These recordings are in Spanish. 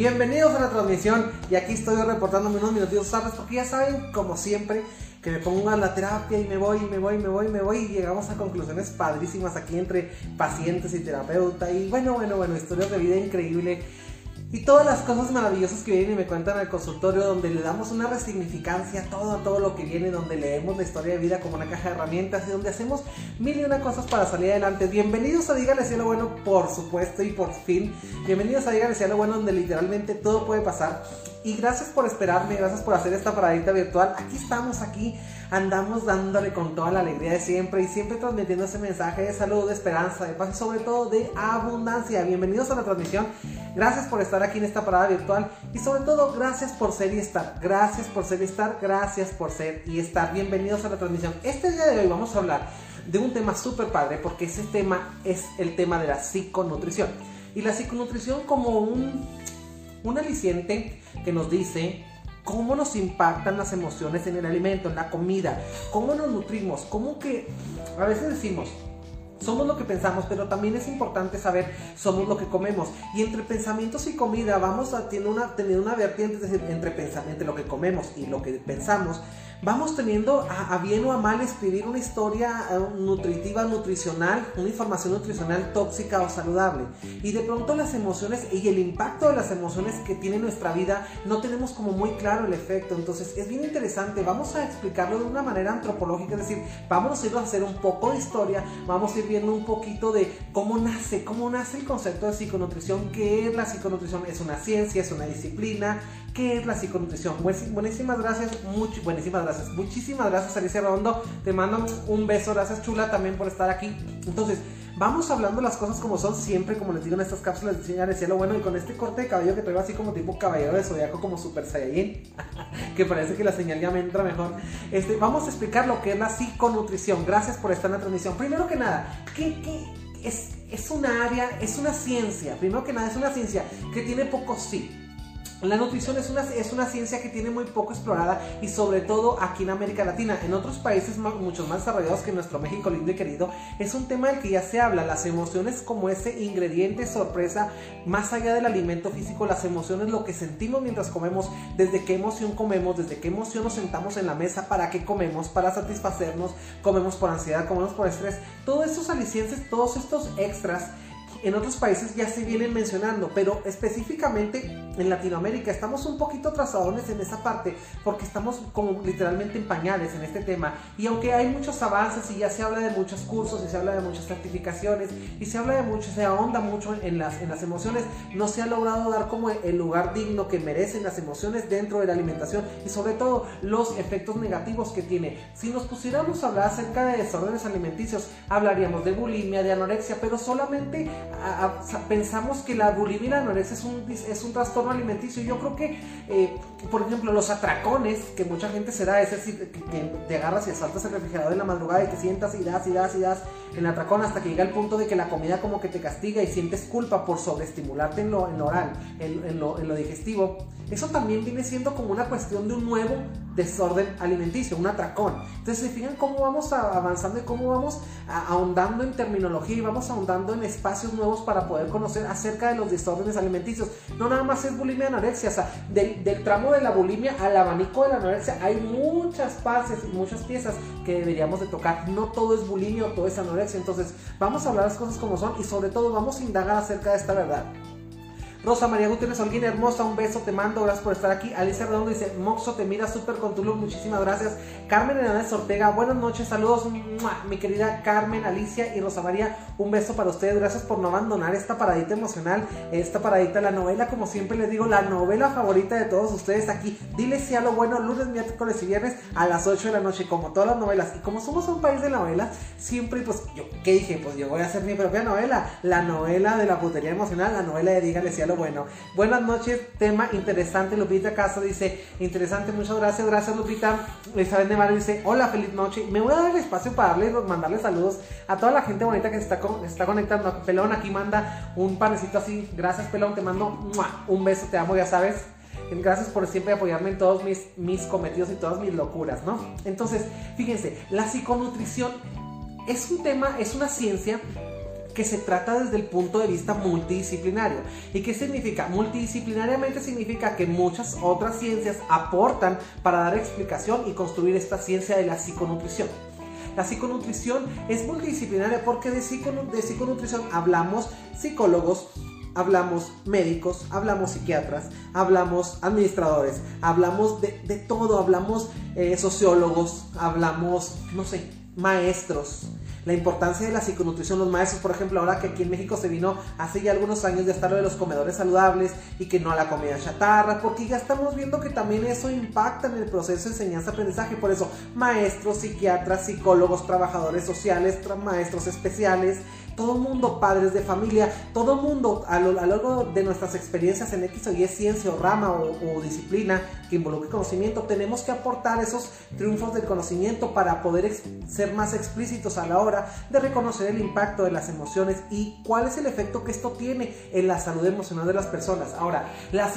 Bienvenidos a la transmisión y aquí estoy reportándome unos minutitos, ¿sabes? Porque ya saben, como siempre, que me pongo a la terapia y me voy, y me voy, y me voy, y me voy y llegamos a conclusiones padrísimas aquí entre pacientes y terapeuta y bueno, bueno, bueno, historias de vida increíble y todas las cosas maravillosas que vienen y me cuentan al consultorio, donde le damos una resignificancia a todo, todo lo que viene, donde leemos la historia de vida como una caja de herramientas y donde hacemos mil y una cosas para salir adelante. Bienvenidos a Dígale lo Bueno, por supuesto, y por fin. Bienvenidos a Dígale lo Bueno, donde literalmente todo puede pasar. Y gracias por esperarme, gracias por hacer esta paradita virtual. Aquí estamos, aquí andamos dándole con toda la alegría de siempre y siempre transmitiendo ese mensaje de salud, de esperanza, de paz y sobre todo de abundancia. Bienvenidos a la transmisión. Gracias por estar aquí en esta parada virtual y sobre todo gracias por ser y estar. Gracias por ser y estar. Gracias por ser y estar. Bienvenidos a la transmisión. Este día de hoy vamos a hablar de un tema súper padre porque ese tema es el tema de la psiconutrición. Y la psiconutrición como un un aliciente que nos dice cómo nos impactan las emociones en el alimento, en la comida, cómo nos nutrimos, cómo que a veces decimos, somos lo que pensamos, pero también es importante saber somos lo que comemos. Y entre pensamientos y comida vamos a tener una, tener una vertiente, es decir, entre, entre lo que comemos y lo que pensamos, vamos teniendo a, bien o a mal escribir una historia eh, nutritiva, nutricional, una información nutricional tóxica o saludable. Y de pronto las emociones y el impacto de las emociones que tiene nuestra vida no tenemos como muy claro el efecto. Entonces es bien interesante, vamos a explicarlo de una manera antropológica, es decir, vamos a ir a hacer un poco de historia, vamos a ir viendo un poquito de cómo nace, cómo nace el concepto de psiconutrición, qué es la psiconutrición, es una ciencia, es una disciplina, qué es la psiconutrición. Buenísimas gracias, mucho, buenísimas gracias, muchísimas gracias Alicia Redondo, te mando un beso, gracias chula también por estar aquí. Entonces, vamos hablando las cosas como son siempre, como les digo en estas cápsulas de señales cielo bueno y con este corte de cabello que traigo así como tipo caballero de zodiaco como super saiyajin, que parece que la señal ya me entra mejor. Este, vamos a explicar lo que es la psiconutrición. Gracias por estar en la transmisión. Primero que nada, ¿qué, es, es una área, es una ciencia? Primero que nada, es una ciencia que tiene poco sí la nutrición es una, es una ciencia que tiene muy poco explorada y sobre todo aquí en América Latina. En otros países mucho más desarrollados que nuestro México lindo y querido, es un tema del que ya se habla. Las emociones como ese ingrediente sorpresa, más allá del alimento físico, las emociones, lo que sentimos mientras comemos, desde qué emoción comemos, desde qué emoción nos sentamos en la mesa, para qué comemos, para satisfacernos, comemos por ansiedad, comemos por estrés. Todos estos alicientes, todos estos extras en otros países ya se vienen mencionando, pero específicamente en Latinoamérica estamos un poquito trazadones en esa parte porque estamos como literalmente en pañales en este tema. Y aunque hay muchos avances y ya se habla de muchos cursos y se habla de muchas certificaciones y se habla de mucho, se ahonda mucho en las, en las emociones, no se ha logrado dar como el lugar digno que merecen las emociones dentro de la alimentación y sobre todo los efectos negativos que tiene. Si nos pusiéramos a hablar acerca de desórdenes alimenticios, hablaríamos de bulimia, de anorexia, pero solamente pensamos que la bulimia y la anorexia es un, es un trastorno alimenticio. Yo creo que, eh, por ejemplo, los atracones, que mucha gente se da, es decir, que, te agarras y saltas el refrigerador en la madrugada y te sientas y das y das y das en atracón hasta que llega el punto de que la comida como que te castiga y sientes culpa por sobreestimularte en lo, en lo oral, en, lo, en lo digestivo. Eso también viene siendo como una cuestión de un nuevo desorden alimenticio, un atracón. Entonces, se fijan cómo vamos avanzando y cómo vamos ahondando en terminología y vamos ahondando en espacios nuevos para poder conocer acerca de los desórdenes alimenticios. No nada más es bulimia y anorexia, o sea, del, tramo de la bulimia al abanico de la anorexia hay muchas partes y muchas piezas que deberíamos de tocar. No todo es bulimia o todo es anorexia. Entonces, vamos a hablar las cosas como son y sobre todo vamos a indagar acerca de esta verdad. Rosa María Gutiérrez Holguín, hermosa, un beso, te mando, gracias por estar aquí. Alicia Redondo dice, Moxo, te mira súper con tu look, muchísimas gracias. Carmen Hernández Ortega, buenas noches, saludos, mi querida Carmen, Alicia y Rosa María, un beso para ustedes, gracias por no abandonar esta paradita emocional, esta paradita, la novela, como siempre les digo, la novela favorita de todos ustedes aquí. Dile si a lo bueno, lunes, miércoles y viernes a las 8 de la noche, como todas las novelas. Y como somos un país de novelas, siempre, pues, yo, ¿qué dije? Pues yo voy a hacer mi propia novela, la novela de la putería emocional, la novela de Dígale si a bueno. Buenas noches, tema interesante. Lupita Castro dice, interesante, muchas gracias, gracias Lupita. Isabel Nevar dice, hola, feliz noche. Me voy a dar el espacio para darle, mandarle saludos a toda la gente bonita que se está, está conectando. Pelón aquí manda un panecito así. Gracias, Pelón, te mando un beso, te amo, ya sabes. Gracias por siempre apoyarme en todos mis, mis cometidos y todas mis locuras, ¿no? Entonces, fíjense, la psiconutrición es un tema, es una ciencia que se trata desde el punto de vista multidisciplinario. ¿Y qué significa? Multidisciplinariamente significa que muchas otras ciencias aportan para dar explicación y construir esta ciencia de la psiconutrición. La psiconutrición es multidisciplinaria porque de, psiconutrición hablamos psicólogos, hablamos médicos, hablamos psiquiatras, hablamos administradores, hablamos de, todo, hablamos eh, sociólogos, hablamos, no sé, maestros, la importancia de la psiconutrición, los maestros, por ejemplo, ahora que aquí en México se vino hace ya algunos años de estar lo de los comedores saludables y que no a la comida chatarra, porque ya estamos viendo que también eso impacta en el proceso de enseñanza-aprendizaje, por eso maestros, psiquiatras, psicólogos, trabajadores sociales, maestros especiales, todo mundo, padres de familia, todo mundo a lo, largo de nuestras experiencias en X o Y ciencia o rama o, disciplina que involucre conocimiento, tenemos que aportar esos triunfos del conocimiento para poder ser más explícitos a la hora de reconocer el impacto de las emociones y cuál es el efecto que esto tiene en la salud emocional de las personas. Ahora, la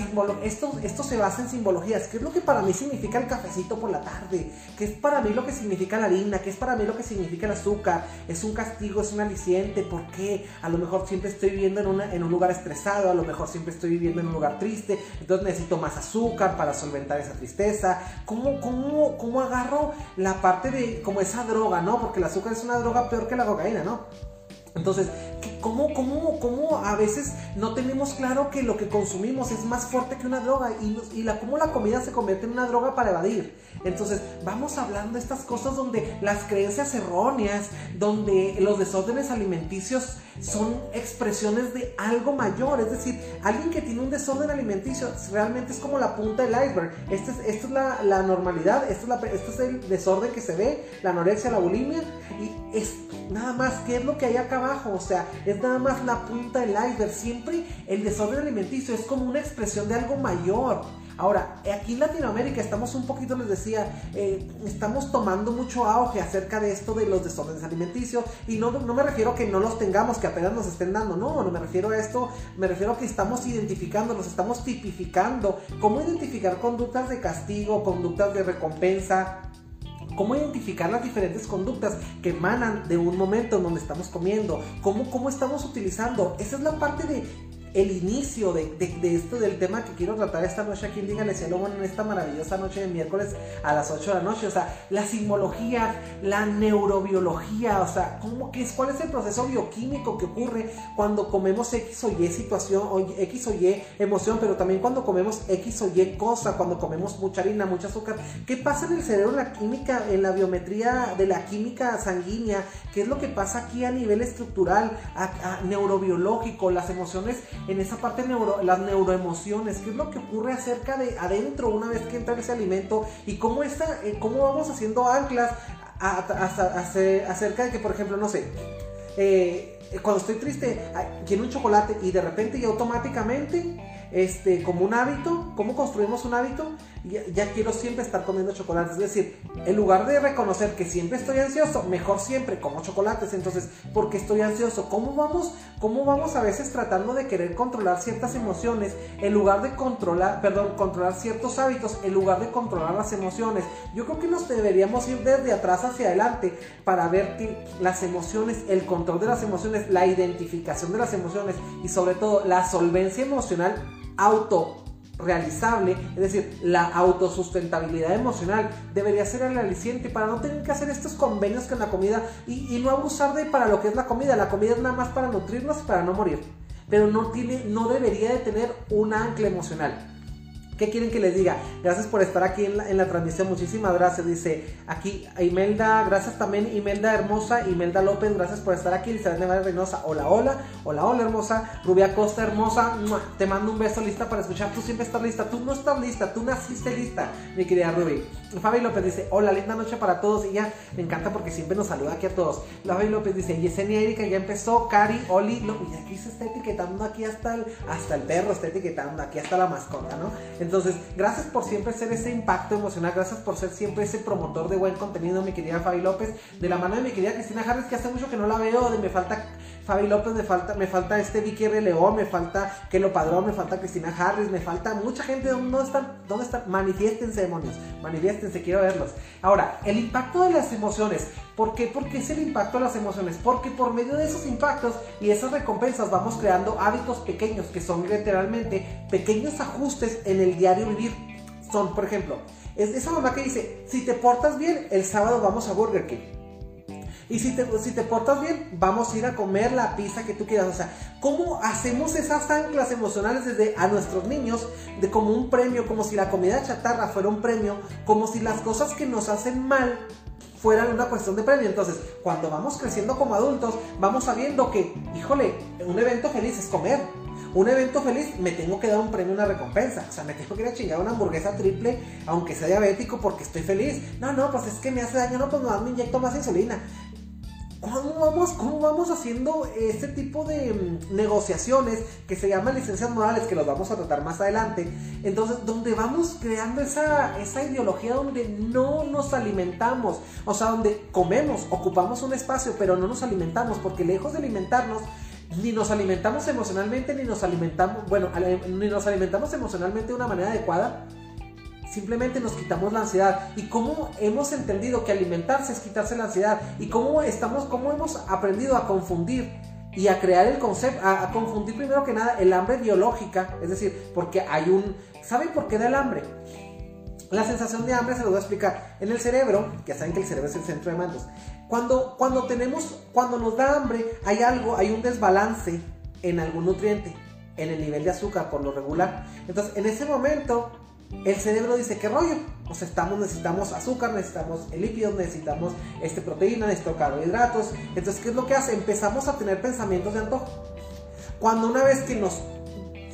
esto, esto se basa en simbologías. ¿Qué es lo que para mí significa el cafecito por la tarde? ¿Qué es para mí lo que significa la harina? ¿Qué es para mí lo que significa el azúcar? ¿Es un castigo? ¿Es un aliciente? ¿Por qué? A lo mejor siempre estoy viviendo en, una, en un lugar estresado, a lo mejor siempre estoy viviendo en un lugar triste, entonces necesito más azúcar para solventar esa tristeza. ¿Cómo, cómo, cómo agarro la parte de como esa droga, no? Porque el azúcar es una droga peor que la cocaína, ¿no? Entonces, ¿cómo, cómo, cómo a veces no tenemos claro que lo que consumimos es más fuerte que una droga y, y la, cómo la comida se convierte en una droga para evadir? Entonces, vamos hablando de estas cosas donde las creencias erróneas, donde los desórdenes alimenticios son expresiones de algo mayor. Es decir, alguien que tiene un desorden alimenticio realmente es como la punta del iceberg. Esta es, esto es la, normalidad, esto es, la, este es el desorden que se ve, la anorexia, la bulimia. Y es nada más, ¿qué es lo que hay acá abajo? O sea, es nada más la punta del iceberg. Siempre el desorden alimenticio es como una expresión de algo mayor. Ahora, aquí en Latinoamérica estamos un poquito, les decía, eh, estamos tomando mucho auge acerca de esto de los desórdenes alimenticios y no, no me refiero a que no los tengamos, que apenas nos estén dando, no, no me refiero a esto, me refiero a que estamos identificando, los estamos tipificando, cómo identificar conductas de castigo, conductas de recompensa, cómo identificar las diferentes conductas que emanan de un momento en donde estamos comiendo, cómo, cómo estamos utilizando. Esa es la parte de el inicio de, esto del tema que quiero tratar esta noche aquí en Díganle Cielo Bueno en esta maravillosa noche de miércoles a las 8 de la noche. O sea, la simbología, la neurobiología, o sea, ¿cómo, qué es, ¿cuál es el proceso bioquímico que ocurre cuando comemos X o Y situación, o X o Y emoción, pero también cuando comemos X o Y cosa, cuando comemos mucha harina, mucho azúcar? ¿Qué pasa en el cerebro, en la química, en la biometría de la química sanguínea? ¿Qué es lo que pasa aquí a nivel estructural, neurobiológico, las emociones? En esa parte neuro, las neuroemociones, qué es lo que ocurre acerca de adentro una vez que entra ese alimento y cómo, está, eh, cómo vamos haciendo anclas acerca de que, por ejemplo, no sé, eh, cuando estoy triste, quiero un chocolate y de repente y automáticamente este, como un hábito, cómo construimos un hábito, ya, quiero siempre estar comiendo chocolates. Es decir, en lugar de reconocer que siempre estoy ansioso, mejor siempre como chocolates. Entonces, ¿por qué estoy ansioso? ¿Cómo vamos, ¿Cómo vamos a veces tratando de querer controlar ciertas emociones en lugar de controlar, perdón, controlar ciertos hábitos en lugar de controlar las emociones? Yo creo que nos deberíamos ir desde atrás hacia adelante para ver las emociones, el control de las emociones, la identificación de las emociones y sobre todo la solvencia emocional autorrealizable, es decir, la autosustentabilidad emocional debería ser el aliciente para no tener que hacer estos convenios con la comida y, no abusar de para lo que es la comida. La comida es nada más para nutrirnos y para no morir, pero no, tiene, no debería de tener un ancla emocional. ¿Qué quieren que les diga? Gracias por estar aquí en la, en la, transmisión. Muchísimas gracias. Dice aquí Imelda, gracias también Imelda Hermosa, Imelda López, gracias por estar aquí. Elizabeth Nevares Reynosa, hola, hola, hola, hola hermosa. Rubia Costa Hermosa, te mando un beso lista para escuchar. Tú siempre estás lista, tú no estás lista, tú naciste lista, mi querida Ruby. Fabi López dice, hola, linda noche para todos. Y ya me encanta porque siempre nos saluda aquí a todos. Fabi López dice, Yesenia Erika ya empezó, Cari, Oli, y aquí se está etiquetando aquí hasta el, hasta el perro, está etiquetando aquí hasta la mascota, ¿no? Entonces, gracias por siempre ser ese impacto emocional, gracias por ser siempre ese promotor de buen contenido, mi querida Fabi López, de la mano de mi querida Cristina Harris, que hace mucho que no la veo, de me falta Fabi López, me falta, me falta este Vicky R. León, me falta Kelo Padrón, me falta Cristina Harris, me falta mucha gente. ¿Dónde están? ¿Dónde están? Manifiéstense, demonios. Manifiéstense, quiero verlos. Ahora, el impacto de las emociones. ¿Por qué? Porque es el impacto de las emociones. Porque por medio de esos impactos y esas recompensas vamos creando hábitos pequeños que son literalmente pequeños ajustes en el diario vivir. Son, por ejemplo, es esa mamá que dice, si te portas bien, el sábado vamos a Burger King. Y si te, si te portas bien, vamos a ir a comer la pizza que tú quieras. O sea, ¿cómo hacemos esas anclas emocionales desde a nuestros niños de como un premio, como si la comida chatarra fuera un premio, como si las cosas que nos hacen mal fueran una cuestión de premio. Entonces, cuando vamos creciendo como adultos, vamos sabiendo que, híjole, un evento feliz es comer un evento feliz, me tengo que dar un premio, una recompensa. O sea, me tengo que ir a chingar una hamburguesa triple, aunque sea diabético, porque estoy feliz. No, no, pues es que me hace daño, no, pues me inyecto más insulina. ¿Cómo vamos, ¿Cómo vamos haciendo este tipo de mm, negociaciones que se llaman licencias morales, que los vamos a tratar más adelante? Entonces, donde vamos creando esa, esa ideología donde no nos alimentamos, o sea, donde comemos, ocupamos un espacio, pero no nos alimentamos, porque lejos de alimentarnos, ni nos alimentamos emocionalmente, ni nos alimentamos, bueno, ni nos alimentamos emocionalmente de una manera adecuada, simplemente nos quitamos la ansiedad. ¿Y cómo hemos entendido que alimentarse es quitarse la ansiedad? ¿Y cómo estamos, cómo hemos aprendido a confundir y a crear el concepto, a, confundir primero que nada el hambre biológica? Es decir, porque hay un... ¿Saben por qué da el hambre? La sensación de hambre se lo voy a explicar. En el cerebro, ya saben que el cerebro es el centro de mandos. Cuando, cuando tenemos, cuando nos da hambre, hay algo, hay un desbalance en algún nutriente, en el nivel de azúcar por lo regular. Entonces, en ese momento, el cerebro dice, ¿qué rollo? O sea, estamos, necesitamos azúcar, necesitamos lípidos, necesitamos este, proteína, necesitamos carbohidratos. Entonces, ¿qué es lo que hace? Empezamos a tener pensamientos de antojo. Cuando una vez que nos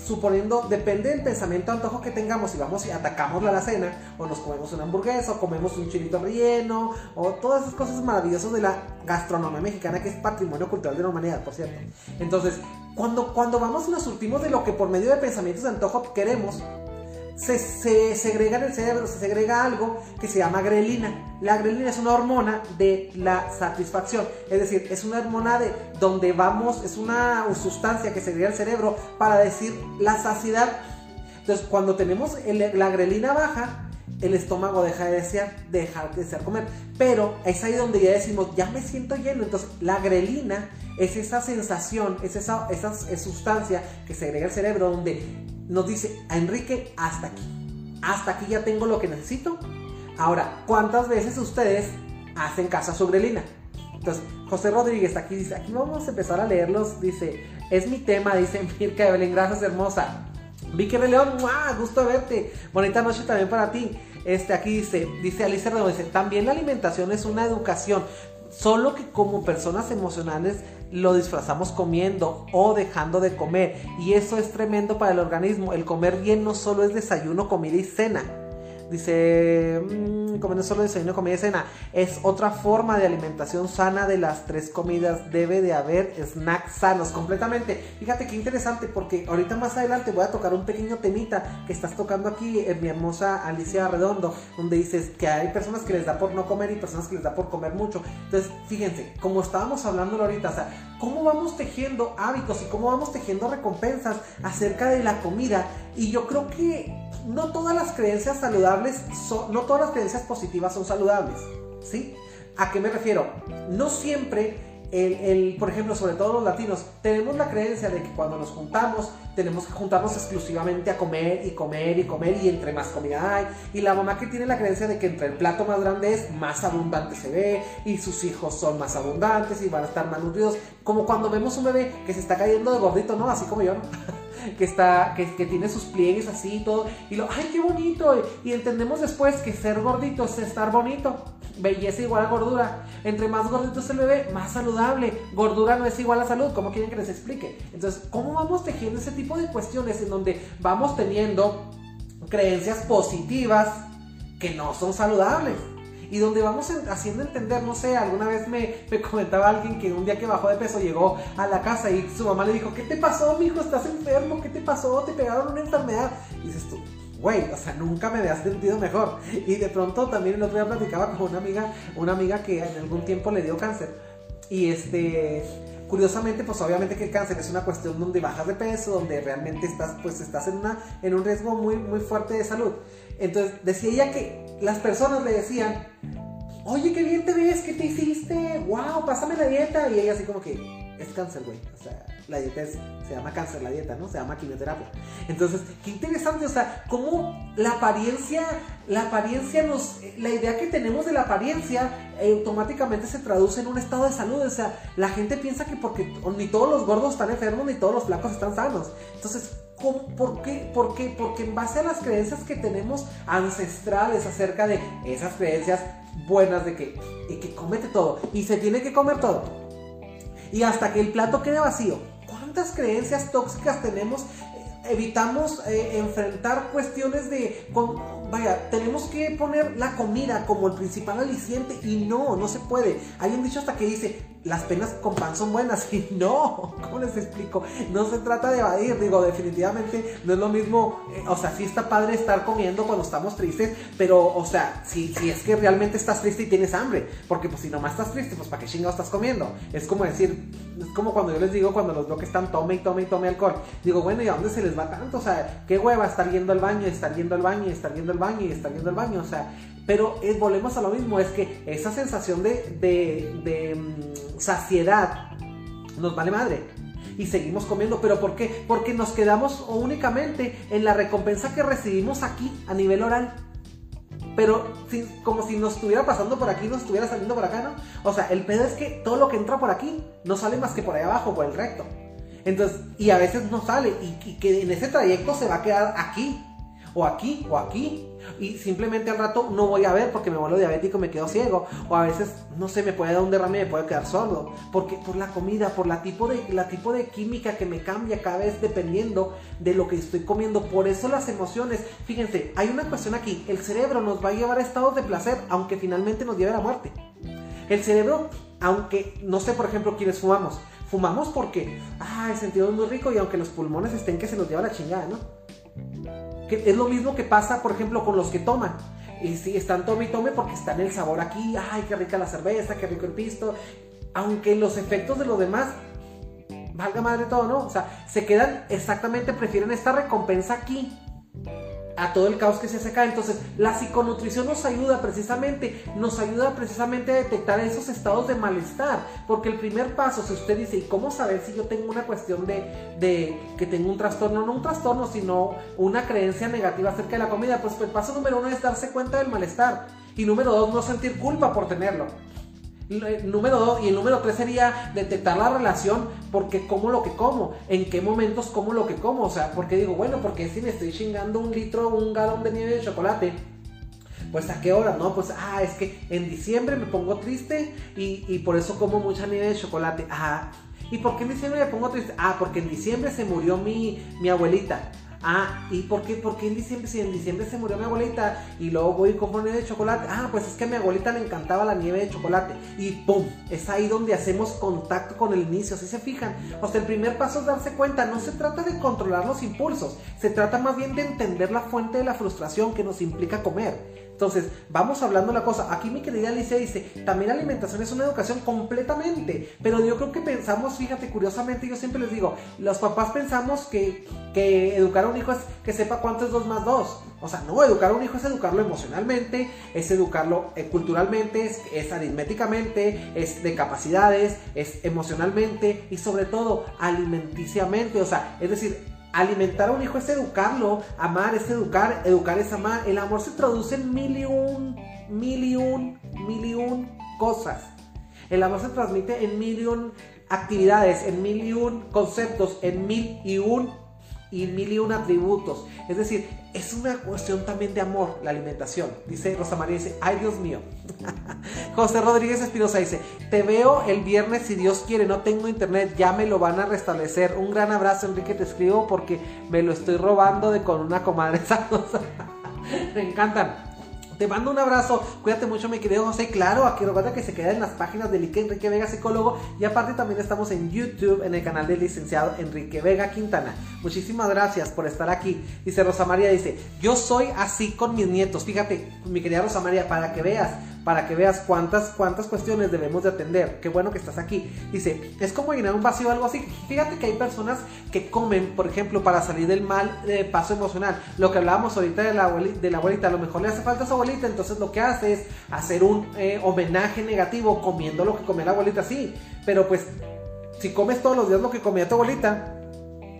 suponiendo, depende del pensamiento antojo que tengamos, si vamos y atacamos la alacena, o nos comemos una hamburguesa, o comemos un chilito relleno, o todas esas cosas maravillosas de la gastronomía mexicana, que es patrimonio cultural de la humanidad, por cierto. Entonces, cuando, cuando vamos y nos surtimos de lo que por medio de pensamientos de antojo queremos, se, segrega en el cerebro, se segrega algo que se llama grelina. La grelina es una hormona de la satisfacción, es decir, es una hormona de donde vamos, es una sustancia que segrega el cerebro para decir la saciedad. Entonces, cuando tenemos la grelina baja, el estómago deja de desear, dejar de desear comer. Pero es ahí donde ya decimos, ya me siento lleno. Entonces, la grelina es esa sensación, es esa, esa sustancia que segrega el cerebro donde nos dice a Enrique, hasta aquí. Hasta aquí ya tengo lo que necesito. Ahora, ¿cuántas veces ustedes hacen caso a su grelina? Entonces, José Rodríguez aquí dice, aquí vamos a empezar a leerlos, dice, es mi tema, dice Mirka Evelyn, gracias hermosa. Vicky León, gusto verte. Bonita noche también para ti. Este aquí dice, dice Alicia Redondo, dice, también la alimentación es una educación, solo que como personas emocionales lo disfrazamos comiendo o dejando de comer. Y eso es tremendo para el organismo. El comer bien no solo es desayuno, comida y cena Dice, mmm, comiendo solo desayuno, comida y cena. Es otra forma de alimentación sana de las tres comidas. Debe de haber snacks sanos completamente. Fíjate qué interesante porque ahorita más adelante voy a tocar un pequeño temita que estás tocando aquí en mi hermosa Alicia Redondo, donde dices que hay personas que les da por no comer y personas que les da por comer mucho. Entonces, fíjense, como estábamos hablando ahorita, o sea, cómo vamos tejiendo hábitos y cómo vamos tejiendo recompensas acerca de la comida. Y yo creo que no todas las creencias saludables son, no todas las creencias positivas son saludables, ¿sí? ¿A qué me refiero? No siempre el, por ejemplo, sobre todo los latinos, tenemos la creencia de que cuando nos juntamos, tenemos que juntarnos exclusivamente a comer y comer y comer y entre más comida hay. Y la mamá que tiene la creencia de que entre el plato más grande es, más abundante se ve y sus hijos son más abundantes y van a estar más nutridos. Como cuando vemos un bebé que se está cayendo de gordito, ¿no? Así como yo, ¿no? que está, que, tiene sus pliegues así y todo, y lo, ay, qué bonito, y entendemos después que ser gordito es estar bonito, belleza igual a gordura, entre más gordito se el bebé, más saludable, gordura no es igual a salud, ¿cómo quieren que les explique? Entonces, ¿cómo vamos tejiendo ese tipo de cuestiones en donde vamos teniendo creencias positivas que no son saludables? Y donde vamos haciendo entender, no sé, alguna vez me, comentaba alguien que un día que bajó de peso llegó a la casa y su mamá le dijo, ¿qué te pasó, mijo? ¿Estás enfermo? ¿Qué te pasó? ¿Te pegaron una enfermedad? Y dices tú, güey, o sea, nunca me había sentido mejor. Y de pronto también el otro día platicaba con una amiga, una amiga que en algún tiempo le dio cáncer. Y este, curiosamente, pues obviamente que el cáncer es una cuestión donde bajas de peso, donde realmente estás, pues estás en, una, en un riesgo muy, muy fuerte de salud. Entonces decía ella que las personas le decían, oye, qué bien te ves, ¿qué te hiciste? Wow, pásame la dieta. Y ella así como que, es cáncer, güey. O sea, la dieta es, se llama cáncer, la dieta, ¿no? Se llama quimioterapia. Entonces, qué interesante, o sea, cómo la apariencia, la apariencia nos, la idea que tenemos de la apariencia eh, automáticamente se traduce en un estado de salud. O sea, la gente piensa que porque ni todos los gordos están enfermos, ni todos los flacos están sanos. Entonces, ¿Por qué? ¿Por qué? Porque en base a las creencias que tenemos ancestrales acerca de esas creencias buenas de que, y que comete todo y se tiene que comer todo. Y hasta que el plato quede vacío. ¿Cuántas creencias tóxicas tenemos evitamos eh, enfrentar cuestiones de, vaya, tenemos que poner la comida como el principal aliciente y no, no se puede. Hay un dicho hasta que dice, las penas con pan son buenas y no, ¿cómo les explico? No se trata de evadir, digo, definitivamente no es lo mismo, eh, o sea, sí está padre estar comiendo cuando estamos tristes, pero, o sea, si, si es que realmente estás triste y tienes hambre, porque pues si nomás estás triste, pues ¿para qué chingados estás comiendo? Es como decir, es como cuando yo les digo, cuando los veo que están tome y tome y tome alcohol, digo, bueno, ¿y a dónde se les va tanto? O sea, qué hueva estar yendo al baño, estar yendo al baño, estar yendo al baño y estar yendo al baño, o sea, pero volvemos a lo mismo, es que esa sensación de, mm, saciedad nos vale madre. Y seguimos comiendo, pero ¿por qué? Porque nos quedamos únicamente en la recompensa que recibimos aquí a nivel oral pero como si nos estuviera pasando por aquí, nos estuviera saliendo por acá, ¿no? O sea, el pedo es que todo lo que entra por aquí no sale más que por ahí abajo, por el recto. Entonces, y a veces no sale, y que en ese trayecto se va a quedar aquí, o aquí, o aquí, y simplemente al rato no voy a ver porque me vuelvo diabético, me quedo ciego, o a veces no sé, me puede dar un derrame y me puede quedar sordo, porque por la comida, por la tipo de la tipo de química que me cambia cada vez dependiendo de lo que estoy comiendo, por eso las emociones, fíjense, hay una cuestión aquí, el cerebro nos va a llevar a estados de placer aunque finalmente nos lleve a la muerte. El cerebro, aunque no sé, por ejemplo, quienes fumamos, fumamos porque, ah, el sentido es muy rico y aunque los pulmones estén que se nos lleva la chingada, ¿no? Es lo mismo que pasa, por ejemplo, con los que toman. Y si están tome y tome porque están el sabor aquí, ay, qué rica la cerveza, qué rico el pisto. Aunque los efectos de lo demás, valga madre todo, ¿no? O sea, se quedan exactamente, prefieren esta recompensa aquí a todo el caos que se hace acá. Entonces, la psiconutrición nos ayuda precisamente, nos ayuda precisamente a detectar esos estados de malestar. Porque el primer paso, si usted dice, ¿y cómo saber si yo tengo una cuestión de, de que tengo un trastorno? No un trastorno, sino una creencia negativa acerca de la comida. Pues el paso número uno es darse cuenta del malestar. Y número dos, no sentir culpa por tenerlo. Número dos, y el número tres sería detectar la relación porque como lo que como, en qué momentos como lo que como, o sea, porque digo, bueno, porque si me estoy chingando un litro, un galón de nieve de chocolate, pues a qué hora, no, pues, ah, es que en diciembre me pongo triste y, por eso como mucha nieve de chocolate, ah, ¿y por qué en diciembre me pongo triste? Ah, porque en diciembre se murió mi, mi abuelita, Ah, ¿y por qué, por qué en diciembre? Si en diciembre se murió mi abuelita y luego voy y compro nieve de chocolate. Ah, pues es que a mi abuelita le encantaba la nieve de chocolate. Y ¡pum! Es ahí donde hacemos contacto con el inicio. Si se fijan? O sea, el primer paso es darse cuenta. No se trata de controlar los impulsos. Se trata más bien de entender la fuente de la frustración que nos implica comer. Entonces, vamos hablando la cosa. Aquí mi querida Alicia dice, también alimentación es una educación completamente. Pero yo creo que pensamos, fíjate, curiosamente, yo siempre les digo, los papás pensamos que, que educar a un hijo es que sepa cuánto es 2 más 2. O sea, no, educar a un hijo es educarlo emocionalmente, es educarlo eh, culturalmente, es, es, aritméticamente, es de capacidades, es emocionalmente y sobre todo alimenticiamente. O sea, es decir, alimentar a un hijo es educarlo, amar es educar, educar es amar. El amor se traduce en mil y un, mil y un, mil y un cosas. El amor se transmite en mil y un actividades, en mil y un conceptos, en mil y un y mil y un atributos. Es decir, es una cuestión también de amor la alimentación. Dice Rosa María, dice, ay Dios mío. José Rodríguez Espinosa dice, te veo el viernes si Dios quiere, no tengo internet, ya me lo van a restablecer. Un gran abrazo Enrique, te escribo porque me lo estoy robando de con una comadre. me encantan. Te mando un abrazo, cuídate mucho mi querido José. Claro, aquí recuerda que se queda en las páginas de Enrique Vega Psicólogo y aparte también estamos en YouTube en el canal del licenciado Enrique Vega Quintana. Muchísimas gracias por estar aquí. Dice Rosa María, dice, yo soy así con mis nietos. Fíjate, mi querida Rosa María, para que veas, para que veas cuántas, cuántas cuestiones debemos de atender. Qué bueno que estás aquí. Dice, es como llenar un vacío o algo así. Fíjate que hay personas que comen, por ejemplo, para salir del mal de paso emocional. Lo que hablábamos ahorita de la, abuelita, de la abuelita, a lo mejor le hace falta a su abuelita, entonces lo que hace es hacer un eh, homenaje negativo comiendo lo que come la abuelita, sí. Pero pues, si comes todos los días lo que comía tu abuelita,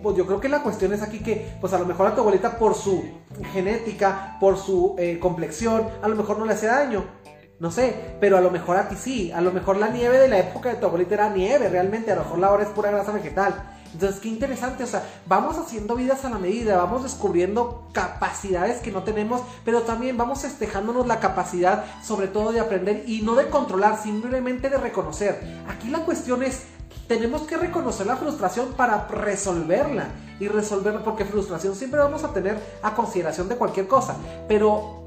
pues yo creo que la cuestión es aquí que, pues a lo mejor a tu abuelita por su genética, por su eh, complexión, a lo mejor no le hace daño. No sé, pero a lo mejor a ti sí. A lo mejor la nieve de la época de tu abuelita era nieve realmente. A lo mejor la hora es pura grasa vegetal. Entonces, qué interesante, o sea, vamos haciendo vidas a la medida, vamos descubriendo capacidades que no tenemos, pero también vamos festejándonos la capacidad, sobre todo de aprender y no de controlar, simplemente de reconocer. Aquí la cuestión es, tenemos que reconocer la frustración para resolverla y resolverla, porque frustración siempre vamos a tener a consideración de cualquier cosa, pero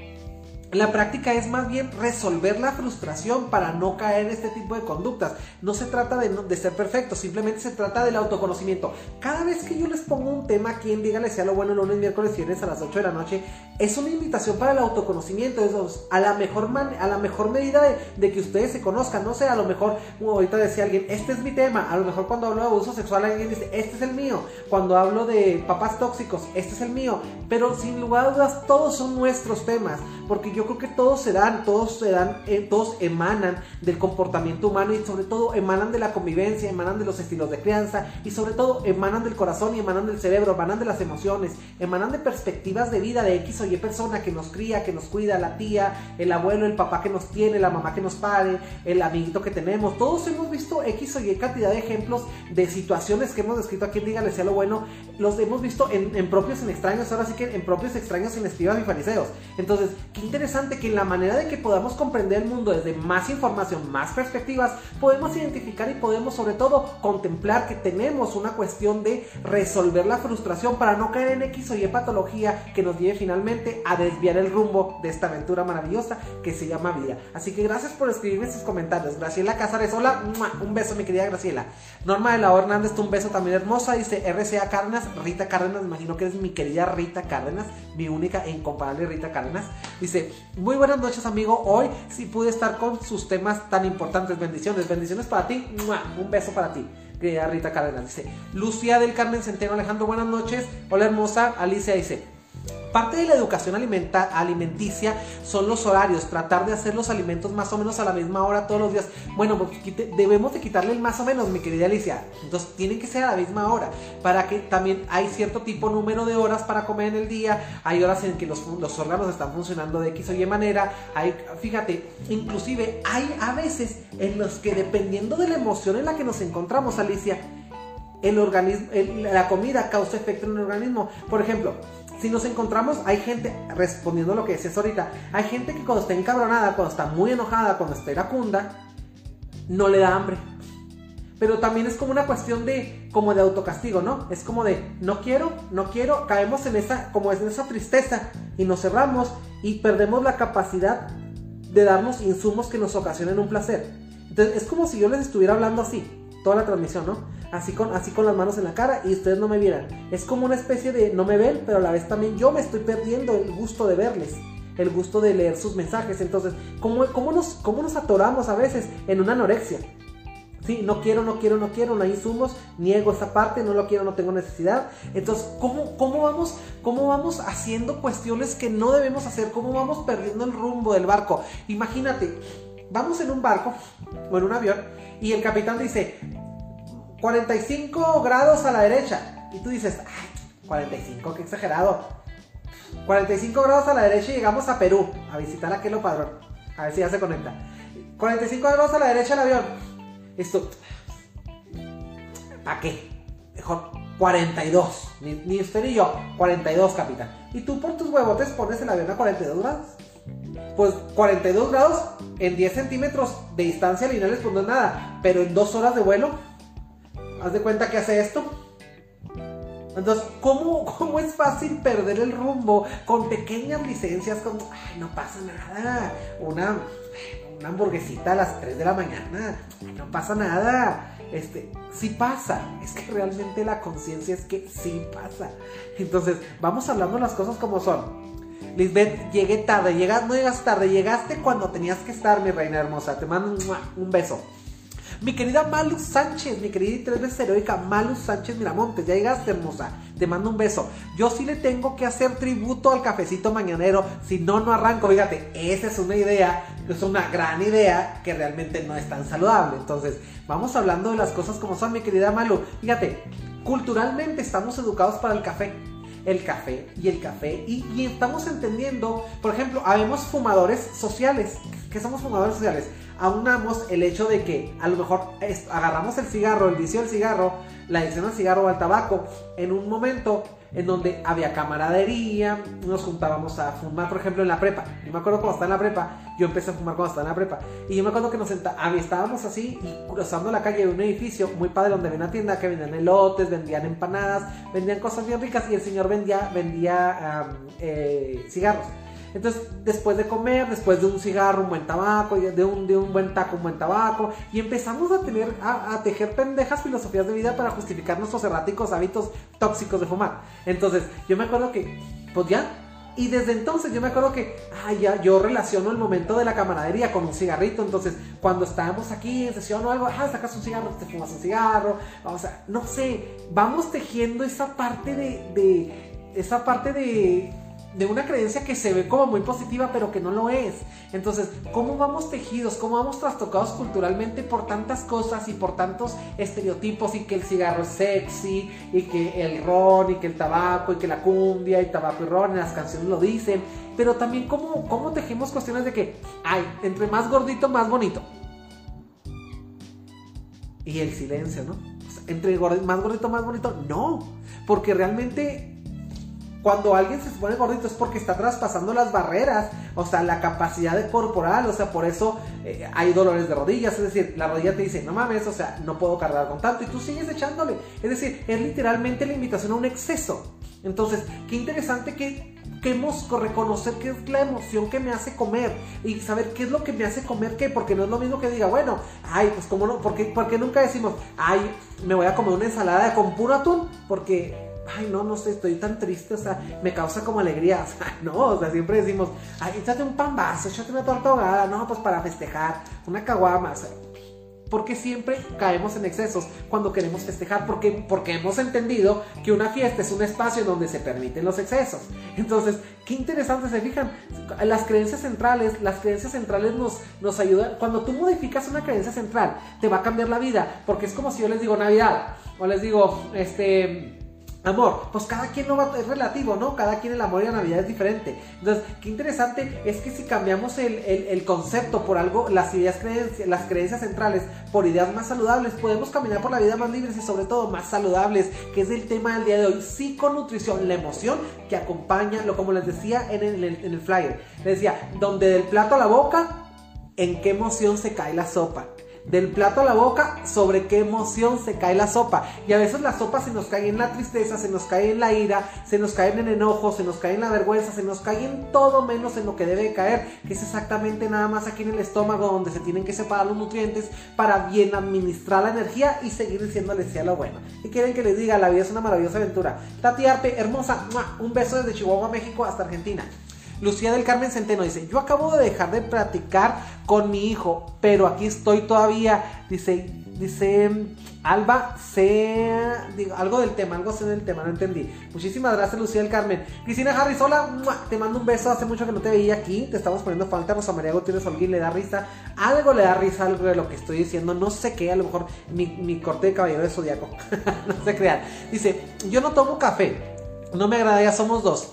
la práctica es más bien resolver la frustración para no caer en este tipo de conductas. No se trata de, ser perfecto, simplemente se trata del autoconocimiento. Cada vez que yo les pongo un tema aquí en Dígale sea lo bueno lunes, miércoles viernes a las 8 de la noche, es una invitación para el autoconocimiento. Es a la mejor, a la mejor medida de, que ustedes se conozcan. No sé, a lo mejor, ahorita decía alguien, este es mi tema. A lo mejor cuando hablo de abuso sexual, alguien dice, este es el mío. Cuando hablo de papás tóxicos, este es el mío. Pero sin lugar a dudas, todos son nuestros temas. Porque yo creo que todos se dan, todos se dan, eh, todos emanan del comportamiento humano y sobre todo emanan de la convivencia, emanan de los estilos de crianza y sobre todo emanan del corazón y emanan del cerebro, emanan de las emociones, emanan de perspectivas de vida de X o Y persona que nos cría, que nos cuida, la tía, el abuelo, el papá que nos tiene, la mamá que nos pare, el amiguito que tenemos. Todos hemos visto X o Y cantidad de ejemplos de situaciones que hemos descrito aquí en Dígale sea lo bueno, los hemos visto en, en propios en extraños, ahora sí que en propios extraños, en escribas y fariseos. Entonces, qué interesante que en la manera de que podamos comprender el mundo desde más información, más perspectivas, podemos identificar y podemos sobre todo contemplar que tenemos una cuestión de resolver la frustración para no caer en X o Y patología que nos lleve finalmente a desviar el rumbo de esta aventura maravillosa que se llama vida. Así que gracias por escribirme sus comentarios. Graciela Casares, hola, un beso mi querida Graciela. Norma de la Hernández, un beso también hermosa, dice RCA Cárdenas, Rita Cárdenas, imagino que es mi querida Rita Cárdenas, mi única e incomparable Rita Cárdenas. Dice, muy buenas noches amigo, hoy sí pude estar con sus temas tan importantes. Bendiciones, bendiciones para ti. Un beso para ti. Rita Cárdenas dice, Lucía del Carmen Centeno Alejandro, buenas noches. Hola hermosa, Alicia dice, Parte de la educación alimenticia son los horarios, tratar de hacer los alimentos más o menos a la misma hora todos los días. Bueno, pues debemos de quitarle el más o menos, mi querida Alicia. Entonces tiene que ser a la misma hora, para que también hay cierto tipo número de horas para comer en el día, hay horas en que los, órganos están funcionando de X o Y manera, hay, fíjate, inclusive hay a veces en los que dependiendo de la emoción en la que nos encontramos, Alicia, el organismo, la comida causa efecto en el organismo. Por ejemplo, si nos encontramos, hay gente, respondiendo a lo que decías ahorita, hay gente que cuando está encabronada, cuando está muy enojada, cuando está iracunda, no le da hambre. Pero también es como una cuestión de, como de autocastigo, ¿no? Es como de, no quiero, no quiero, caemos en esa, como en esa tristeza y nos cerramos y perdemos la capacidad de darnos insumos que nos ocasionen un placer. Entonces es como si yo les estuviera hablando así, toda la transmisión, ¿no? Así con, así con las manos en la cara y ustedes no me vieran. Es como una especie de no me ven, pero a la vez también yo me estoy perdiendo el gusto de verles, el gusto de leer sus mensajes. Entonces, ¿cómo, nos, nos atoramos a veces en una anorexia? Sí, no quiero, no quiero, no quiero, no hay insumos, niego esa parte, no lo quiero, no tengo necesidad. Entonces, ¿cómo, cómo, vamos, ¿cómo vamos haciendo cuestiones que no debemos hacer? ¿Cómo vamos perdiendo el rumbo del barco? Imagínate, vamos en un barco o en un avión y el capitán dice, 45 grados a la derecha. Y tú dices, ay, 45, qué exagerado. 45 grados a la derecha y llegamos a Perú a visitar a Kelo Padrón. A ver si ya se conecta. 45 grados a la derecha el avión. Esto. ¿Para qué? Mejor 42. Ni, usted ni yo. 42, capitán. Y tú por tus huevotes pones el avión a 42 grados. Pues 42 grados en 10 centímetros de distancia lineales, pues no es nada. Pero en 2 horas de vuelo haz de cuenta que hace esto. Entonces, ¿cómo, ¿cómo, es fácil perder el rumbo con pequeñas licencias? Como, ay, no pasa nada. Una, una hamburguesita a las 3 de la mañana. no pasa nada. Este, sí pasa. Es que realmente la conciencia es que sí pasa. Entonces, vamos hablando las cosas como son. Lisbeth, llegué tarde, llegas, no llegas tarde, llegaste cuando tenías que estar, mi reina hermosa. Te mando un beso. Mi querida Malu Sánchez, mi querida y tres veces heroica Malu Sánchez Miramontes, ya llegaste hermosa, te mando un beso. Yo sí le tengo que hacer tributo al cafecito mañanero, si no, no arranco. Fíjate, esa es una idea, es una gran idea que realmente no es tan saludable. Entonces, vamos hablando de las cosas como son, mi querida Malu. Fíjate, culturalmente estamos educados para el café el café y el café. Y, estamos entendiendo, por ejemplo, habemos fumadores sociales. ¿Qué somos fumadores sociales? aunamos el hecho de que a lo mejor agarramos el cigarro, el vicio del cigarro, la adicción al cigarro o al tabaco, en un momento en donde había camaradería, nos juntábamos a fumar, por ejemplo, en la prepa. Yo me acuerdo cuando estaba en la prepa, yo empecé a fumar cuando estaba en la prepa. Y yo me acuerdo que nos estábamos así y cruzando la calle de un edificio muy padre donde había una tienda que vendían elotes, vendían empanadas, vendían cosas bien ricas y el señor vendía, vendía eh, cigarros. Entonces, después de comer, después de un cigarro, un buen tabaco, de un, de un buen taco, un buen tabaco, y empezamos a tener, a, tejer pendejas filosofías de vida para justificar nuestros erráticos hábitos tóxicos de fumar. Entonces, yo me acuerdo que, pues ya, y desde entonces yo me acuerdo que, ay, ya, yo relaciono el momento de la camaradería con un cigarrito. Entonces, cuando estábamos aquí en sesión algo, ah, sacas un cigarro, te fumas un cigarro. O sea, no sé, vamos tejiendo esa parte de, de esa parte de de una creencia que se ve como muy positiva, pero que no lo es. Entonces, ¿cómo vamos tejidos? ¿Cómo vamos trastocados culturalmente por tantas cosas y por tantos estereotipos? Y que el cigarro es sexy, y que el ron, y que el tabaco, y que la cumbia, y tabaco y ron, en las canciones lo dicen. Pero también, ¿cómo, cómo tejimos cuestiones de que, ay, entre más gordito, más bonito? Y el silencio, ¿no? entre más gordito, más bonito, no. Porque realmente cuando alguien se pone gordito es porque está traspasando las barreras, o sea, la capacidad de corporal, o sea, por eso eh, hay dolores de rodillas, es decir, la rodilla te dice, no mames, o sea, no puedo cargar con tanto, y tú sigues echándole, es decir, es literalmente la invitación a un exceso. Entonces, qué interesante que queremos reconocer qué es la emoción que me hace comer y saber qué es lo que me hace comer qué, porque no es lo mismo que diga, bueno, ay, pues como no, porque, porque nunca decimos, ay, me voy a comer una ensalada con puro atún, porque ay, no, no sé, estoy tan triste, o sea, me causa como alegría, o sea, no, o sea, siempre decimos, ay, échate un pan vaso, échate una torta ahogada, no, pues para festejar, una caguama, o sea, porque siempre caemos en excesos cuando queremos festejar, porque, porque hemos entendido que una fiesta es un espacio donde se permiten los excesos. Entonces, qué interesante, se fijan, las creencias centrales, las creencias centrales nos, nos ayudan, cuando tú modificas una creencia central, te va a cambiar la vida, porque es como si yo les digo Navidad, o les digo, este Amor, pues cada quien no va, es relativo, ¿no? Cada quien el amor y la Navidad es diferente. Entonces, qué interesante es que si cambiamos el, concepto por algo, las ideas, creencias, las creencias centrales, por ideas más saludables, podemos caminar por la vida más libres y sobre todo más saludables, que es el tema del día de hoy, psiconutrición, la emoción que acompaña, lo como les decía en el, en el flyer, les decía, donde del plato a la boca, ¿en qué emoción se cae la sopa? Del plato a la boca, sobre qué emoción se cae la sopa. Y a veces la sopa se nos cae en la tristeza, se nos cae en la ira, se nos cae en el enojo, se nos cae en la vergüenza, se nos cae en todo menos en lo que debe caer, que es exactamente nada más aquí en el estómago donde se tienen que separar los nutrientes para bien administrar la energía y seguir diciéndole sí a lo bueno. Y quieren que les diga, la vida es una maravillosa aventura. Tati Arpe, hermosa, un beso desde Chihuahua, México hasta Argentina. Lucía del Carmen Centeno dice, yo acabo de dejar de platicar con mi hijo, pero aquí estoy todavía. Dice, dice Alba, sé digo, algo del tema, algo sé del tema, no entendí. Muchísimas gracias, Lucía del Carmen. Cristina Harris, hola, te mando un beso. Hace mucho que no te veía aquí, te estamos poniendo falta. Rosa María Gutiérrez Holguín le da risa. Algo le da risa, algo de lo que estoy diciendo. No sé qué, a lo mejor mi, mi corte de caballero de zodiaco. no se crean. Dice, yo no tomo café. No me agrada, ya somos dos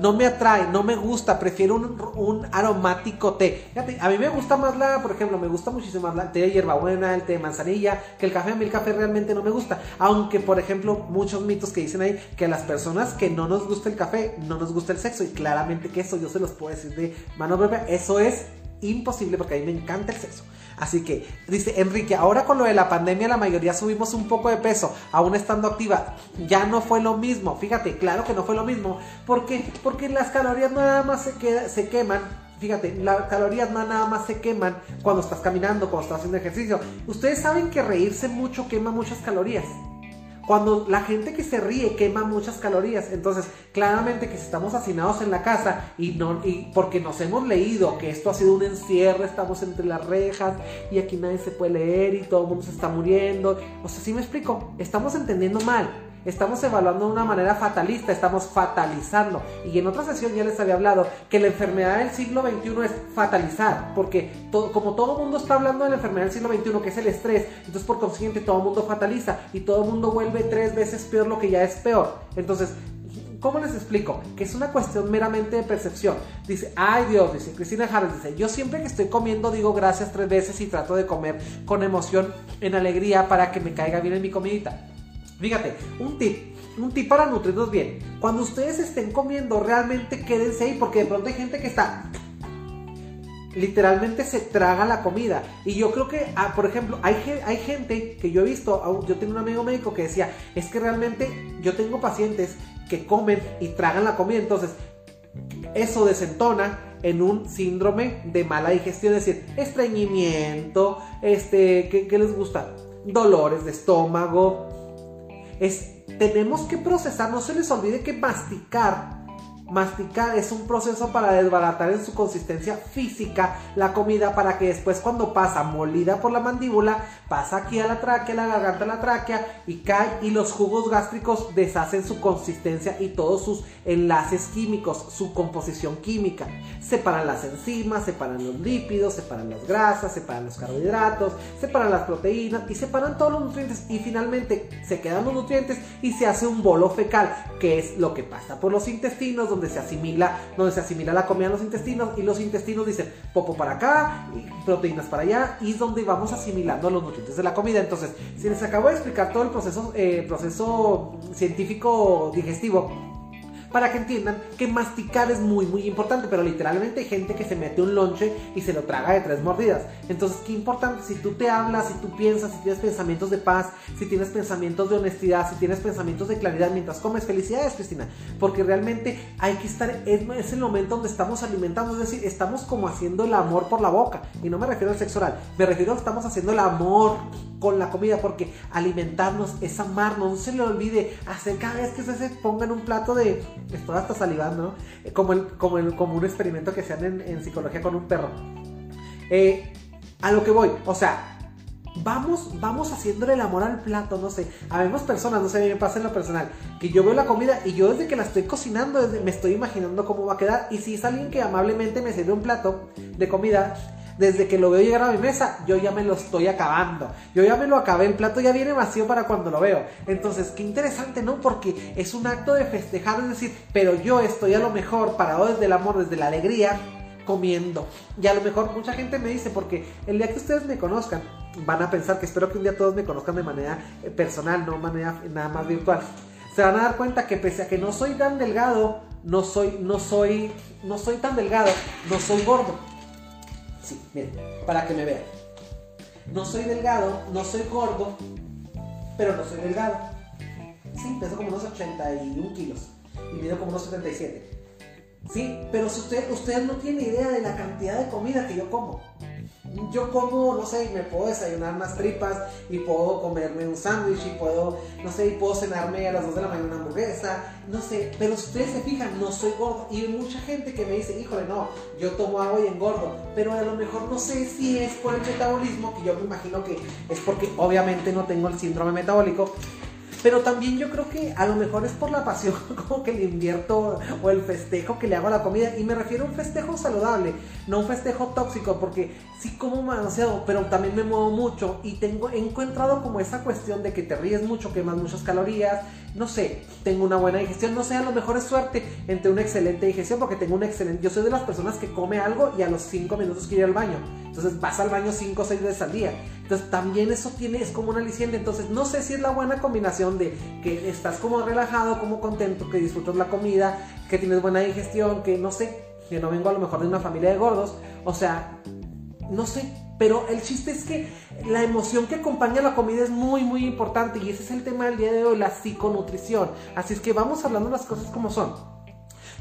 no me atrae, no me gusta, prefiero un, aromático té. Fíjate, a mí me gusta más la, por ejemplo, me gusta muchísimo más la té de hierbabuena, el té de manzanilla, que el café. A mí el café realmente no me gusta. Aunque, por ejemplo, muchos mitos que dicen ahí que a las personas que no nos gusta el café, no nos gusta el sexo. Y claramente que eso yo se los puedo decir de mano propia. Eso es imposible porque a mí me encanta el sexo. Así que, dice Enrique, ahora con lo de la pandemia la mayoría subimos un poco de peso, aún estando activa. Ya no fue lo mismo. Fíjate, claro que no fue lo mismo. ¿Por qué? Porque las calorías nada más se, se queman fíjate, las calorías no nada más se queman cuando estás caminando, cuando estás haciendo ejercicio. Ustedes saben que reírse mucho quema muchas calorías. Cuando la gente que se ríe quema muchas calorías. Entonces, claramente que si estamos hacinados en la casa y, no, y porque nos hemos leído que esto ha sido un encierro, estamos entre las rejas y aquí nadie se puede leer y todo el mundo se está muriendo. O sea, si me explico, estamos entendiendo mal. Estamos evaluando de una manera fatalista, estamos fatalizando. Y en otra sesión ya les había hablado que la enfermedad del siglo XXI es fatalizar, porque como todo mundo está hablando de la enfermedad del siglo XXI, que es el estrés, entonces por consiguiente todo mundo fataliza y todo mundo vuelve tres veces peor lo que ya es peor. Entonces, ¿Cómo les explico? Que es una cuestión meramente de percepción. Dice, ay Dios, dice Cristina Harris, dice, yo siempre que estoy comiendo digo gracias tres veces y trato de comer con emoción, en alegría, para que me caiga bien en mi comidita. Fíjate, un tip, un tip para nutrirnos bien. Cuando ustedes estén comiendo, realmente quédense ahí porque de pronto hay gente que está literalmente se traga la comida. Y yo creo que, ah, por ejemplo, hay, hay gente que yo he visto, yo tengo un amigo médico que decía, es que realmente yo tengo pacientes que comen y tragan la comida, entonces eso desentona en un síndrome de mala digestión, es decir, estreñimiento, este, ¿qué, qué les gusta? Dolores de estómago, es, tenemos que procesar, no se les olvide que masticar Masticar es un proceso para desbaratar en su consistencia física la comida para que después cuando pasa molida por la mandíbula, pasa aquí a la tráquea, la garganta la tráquea y cae y los jugos gástricos deshacen su consistencia y todos sus enlaces químicos, su composición química. Separan las enzimas, separan los lípidos, separan las grasas, separan los carbohidratos, separan las proteínas y separan todos los nutrientes y finalmente se quedan los nutrientes y se hace un bolo fecal, que es lo que pasa por los intestinos donde se asimila, donde se asimila la comida en los intestinos y los intestinos dicen popo para acá, proteínas para allá y donde vamos asimilando los nutrientes de la comida. Entonces, si les acabo de explicar todo el proceso, eh, proceso científico digestivo, para que entiendan que masticar es muy muy importante, pero literalmente hay gente que se mete un lonche y se lo traga de tres mordidas. Entonces, qué importante si tú te hablas, si tú piensas, si tienes pensamientos de paz, si tienes pensamientos de honestidad, si tienes pensamientos de claridad mientras comes. Felicidades, Cristina, porque realmente hay que estar, es, es el momento donde estamos alimentando, es decir, estamos como haciendo el amor por la boca. Y no me refiero al sexo oral, me refiero a que estamos haciendo el amor con la comida, porque alimentarnos es amarnos, no se le olvide hacer cada vez que se ponga en un plato de estoy hasta salivando, eh, como, como, como un experimento que se en, en psicología con un perro. Eh, a lo que voy, o sea, vamos, vamos haciéndole el amor al plato, no sé. Habemos personas, no sé, me pasa en lo personal, que yo veo la comida y yo desde que la estoy cocinando, me estoy imaginando cómo va a quedar. Y si es alguien que amablemente me sirve un plato de comida, desde que lo veo llegar a mi mesa, yo ya me lo estoy acabando. Yo ya me lo acabé, el plato ya viene vacío para cuando lo veo. Entonces, qué interesante, ¿no? Porque es un acto de festejar, es decir, pero yo estoy a lo mejor parado desde el amor, desde la alegría, comiendo. Y a lo mejor mucha gente me dice, porque el día que ustedes me conozcan, van a pensar que espero que un día todos me conozcan de manera eh, personal, no manera nada más virtual. Se van a dar cuenta que pese a que no soy tan delgado, no soy, no soy, no soy tan delgado, no soy gordo Sí, miren, para que me vean. No soy delgado, no soy gordo, pero no soy delgado. Sí, peso como unos 81 kilos y mido como unos 77. Sí, pero si usted, usted no tiene idea de la cantidad de comida que yo como yo como, no sé, me puedo desayunar más tripas y puedo comerme un sándwich y puedo, no sé, y puedo cenarme a las 2 de la mañana una hamburguesa, no sé, pero ustedes se fijan, no soy gordo. Y hay mucha gente que me dice, híjole, no, yo tomo agua y engordo, pero a lo mejor no sé si es por el metabolismo, que yo me imagino que es porque obviamente no tengo el síndrome metabólico, pero también yo creo que a lo mejor es por la pasión como que le invierto o el festejo que le hago a la comida. Y me refiero a un festejo saludable, no un festejo tóxico, porque sí como demasiado, pero también me muevo mucho y tengo, he encontrado como esa cuestión de que te ríes mucho, quemas muchas calorías, no sé, tengo una buena digestión, no sé, a lo mejor es suerte entre una excelente digestión, porque tengo una excelente, yo soy de las personas que come algo y a los 5 minutos quiere ir al baño. Entonces vas al baño 5 o 6 veces al día. Entonces también eso tiene, es como una aliciente. Entonces no sé si es la buena combinación de que estás como relajado, como contento, que disfrutas la comida, que tienes buena digestión, que no sé, que no vengo a lo mejor de una familia de gordos. O sea, no sé. Pero el chiste es que la emoción que acompaña la comida es muy, muy importante. Y ese es el tema del día de hoy, la psiconutrición. Así es que vamos hablando las cosas como son.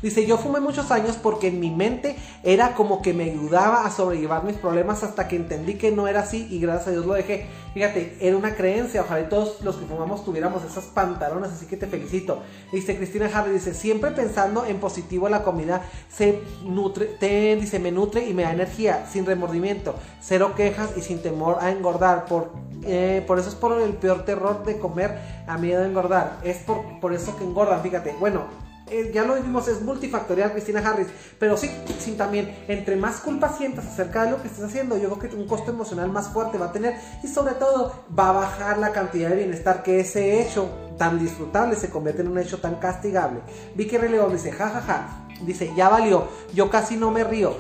Dice, yo fumé muchos años porque en mi mente era como que me ayudaba a sobrellevar mis problemas hasta que entendí que no era así y gracias a Dios lo dejé. Fíjate, era una creencia, ojalá todos los que fumamos tuviéramos esas pantalones, así que te felicito. Dice Cristina Harry, dice, siempre pensando en positivo la comida se nutre, dice, me nutre y me da energía, sin remordimiento, cero quejas y sin temor a engordar. Por, eh, por eso es por el peor terror de comer a miedo a engordar. Es por, por eso que engordan, fíjate. Bueno, eh, ya lo vimos, es multifactorial Cristina Harris, pero sí, sí también, entre más culpa sientas acerca de lo que estás haciendo, yo creo que un costo emocional más fuerte va a tener y sobre todo va a bajar la cantidad de bienestar que ese hecho tan disfrutable se convierte en un hecho tan castigable. Vicky Releón dice, jajaja, ja, ja. dice, ya valió, yo casi no me río.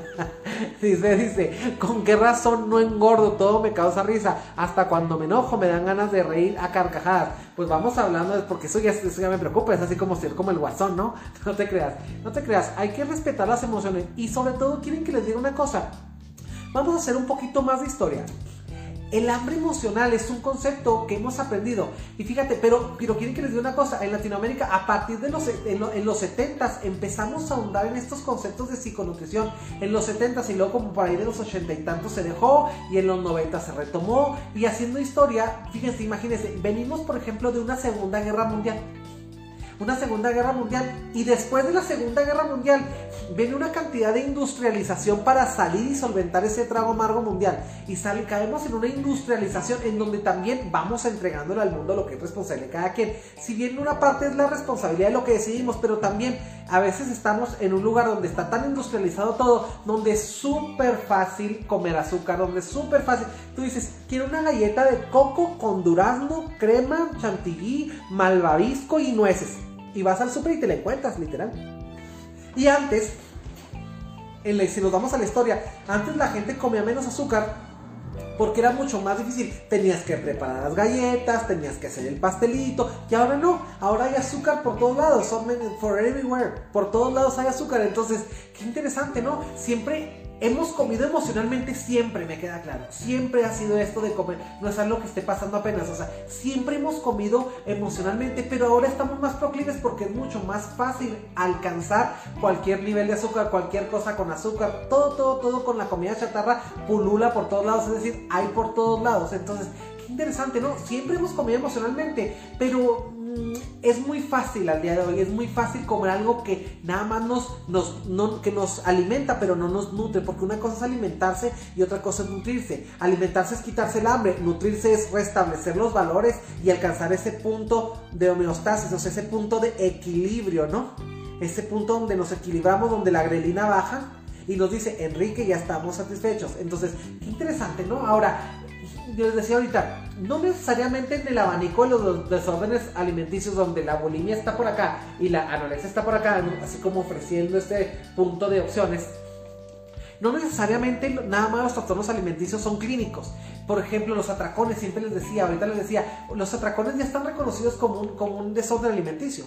dice, dice, ¿con qué razón no engordo? Todo me causa risa. Hasta cuando me enojo me dan ganas de reír a carcajadas. Pues vamos hablando, porque eso ya, eso ya me preocupa, es así como ser como el guasón, ¿no? No te creas, no te creas. Hay que respetar las emociones y sobre todo quieren que les diga una cosa. Vamos a hacer un poquito más de historia. El hambre emocional es un concepto que hemos aprendido. Y fíjate, pero, pero quieren que les diga una cosa. En Latinoamérica, a partir de los, en, los 70 empezamos a ahondar en estos conceptos de psiconutrición. En los 70 y luego como para ir de los 80 y tantos se dejó y en los 90 se retomó. Y haciendo historia, fíjense, imagínense, venimos por ejemplo de una Segunda Guerra Mundial una Segunda Guerra Mundial y después de la Segunda Guerra Mundial viene una cantidad de industrialización para salir y solventar ese trago amargo mundial y sale, caemos en una industrialización en donde también vamos entregándole al mundo lo que es responsable de cada quien. Si bien una parte es la responsabilidad de lo que decidimos, pero también a veces estamos en un lugar donde está tan industrializado todo, donde es súper fácil comer azúcar, donde es súper fácil. Tú dices, quiero una galleta de coco con durazno, crema, chantilly, malvavisco y nueces y vas al súper y te la encuentras, literal. Y antes, en si nos vamos a la historia, antes la gente comía menos azúcar porque era mucho más difícil. Tenías que preparar las galletas, tenías que hacer el pastelito, y ahora no, ahora hay azúcar por todos lados, for everywhere, por todos lados hay azúcar. Entonces, qué interesante, ¿no? Siempre hemos comido emocionalmente siempre, me queda claro. Siempre ha sido esto de comer. No es algo que esté pasando apenas. O sea, siempre hemos comido emocionalmente, pero ahora estamos más proclives porque es mucho más fácil alcanzar cualquier nivel de azúcar, cualquier cosa con azúcar. Todo, todo, todo con la comida chatarra pulula por todos lados. Es decir, hay por todos lados. Entonces, interesante, ¿no? Siempre hemos comido emocionalmente, pero Mm, es muy fácil al día de hoy, es muy fácil comer algo que nada más nos, nos, que nos alimenta, pero no nos nutre, porque una cosa es alimentarse y otra cosa es nutrirse. Alimentarse es quitarse el hambre, nutrirse es restablecer los valores y alcanzar ese punto de homeostasis, o sea, ese punto de equilibrio, ¿no? Ese punto donde nos equilibramos, donde la grelina baja y nos dice, Enrique, ya estamos satisfechos. Entonces, qué interesante, ¿no? Ahora, yo les decía ahorita, no necesariamente en el abanico de los desórdenes alimenticios donde la bulimia está por acá y la anorexia está por acá, así como ofreciendo este punto de opciones, no necesariamente nada más los trastornos alimenticios son clínicos. Por ejemplo, los atracones, siempre les decía, ahorita les decía, los atracones ya están reconocidos como un, como un desorden alimenticio.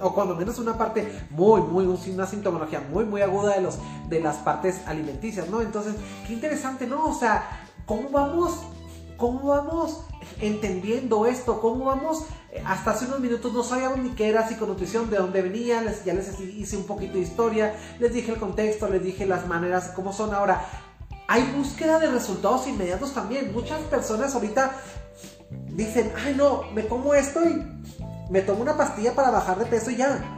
O, cuando menos una parte muy, muy, una sintomología muy, muy aguda de, los, de las partes alimenticias, ¿no? Entonces, qué interesante, ¿no? O sea, ¿cómo vamos ¿Cómo vamos entendiendo esto? ¿Cómo vamos? Eh, hasta hace unos minutos no sabíamos ni qué era psiconutrición, de dónde venía, ya les hice un poquito de historia, les dije el contexto, les dije las maneras, cómo son ahora. Hay búsqueda de resultados inmediatos también. Muchas personas ahorita dicen, ay no, me como esto y me tomo una pastilla para bajar de peso y ya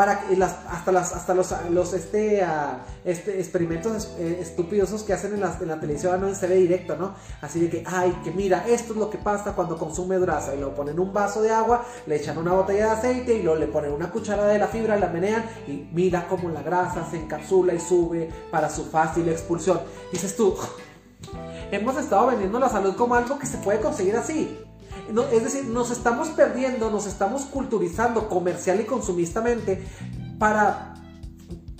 para las, hasta las hasta los, este, ah, este experimentos eh, estúpidos que hacen en la, en la televisión no se ve directo, ¿no? Así de que, ay, que mira, esto es lo que pasa cuando consume grasa y lo ponen un vaso de agua, le echan una botella de aceite y luego le ponen una cucharada de la fibra, la menean y mira cómo la grasa se encapsula y sube para su fácil expulsión. Dices tú, hemos estado vendiendo la salud como algo que se puede conseguir así es decir, nos estamos perdiendo, nos estamos culturizando comercial y consumistamente para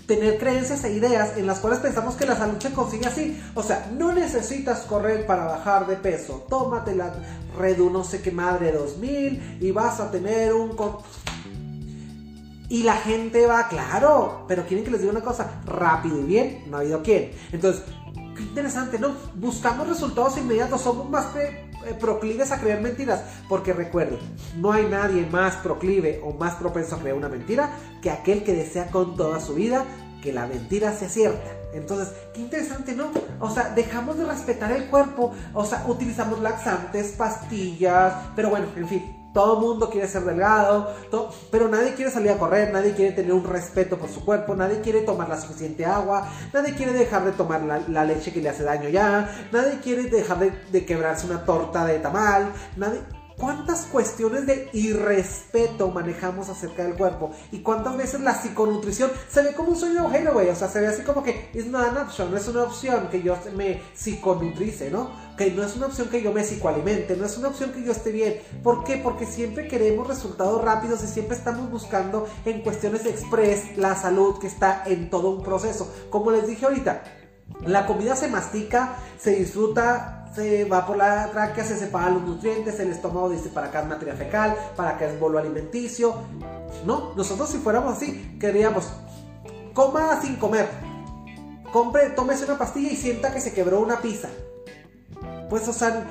tener creencias e ideas en las cuales pensamos que la salud se consigue así. O sea, no necesitas correr para bajar de peso. Tómate la Redu no sé qué madre 2000 y vas a tener un... Y la gente va, claro, pero quieren que les diga una cosa, rápido y bien, no ha habido quien. Entonces, qué interesante, ¿no? Buscamos resultados inmediatos, somos más eh, proclives a creer mentiras. Porque recuerden, no hay nadie más proclive o más propenso a creer una mentira que aquel que desea con toda su vida que la mentira sea cierta. Entonces, qué interesante, ¿no? O sea, dejamos de respetar el cuerpo, o sea, utilizamos laxantes, pastillas, pero bueno, en fin, todo mundo quiere ser delgado, pero nadie quiere salir a correr, nadie quiere tener un respeto por su cuerpo, nadie quiere tomar la suficiente agua, nadie quiere dejar de tomar la, leche que le hace daño ya, nadie quiere dejar de, de quebrarse una torta de tamal, nadie ¿Cuántas cuestiones de irrespeto manejamos acerca del cuerpo? ¿Y cuántas veces la psiconutrición se ve como un sueño agujero, güey? O sea, se ve así como que es not an option, no es una opción que yo me psiconutrice, ¿no? No es una opción que yo me psicoalimente, no es una opción que yo esté bien. ¿Por qué? Porque siempre queremos resultados rápidos y siempre estamos buscando en cuestiones express la salud que está en todo un proceso. Como les dije ahorita, la comida se mastica, se disfruta se va por la tráquea, se separan los nutrientes, el estómago dice para acá es materia fecal, para acá es bolo alimenticio. No, nosotros si fuéramos así, queríamos, coma sin comer. Compre, tómese una pastilla y sienta que se quebró una pizza. Pues, o sea,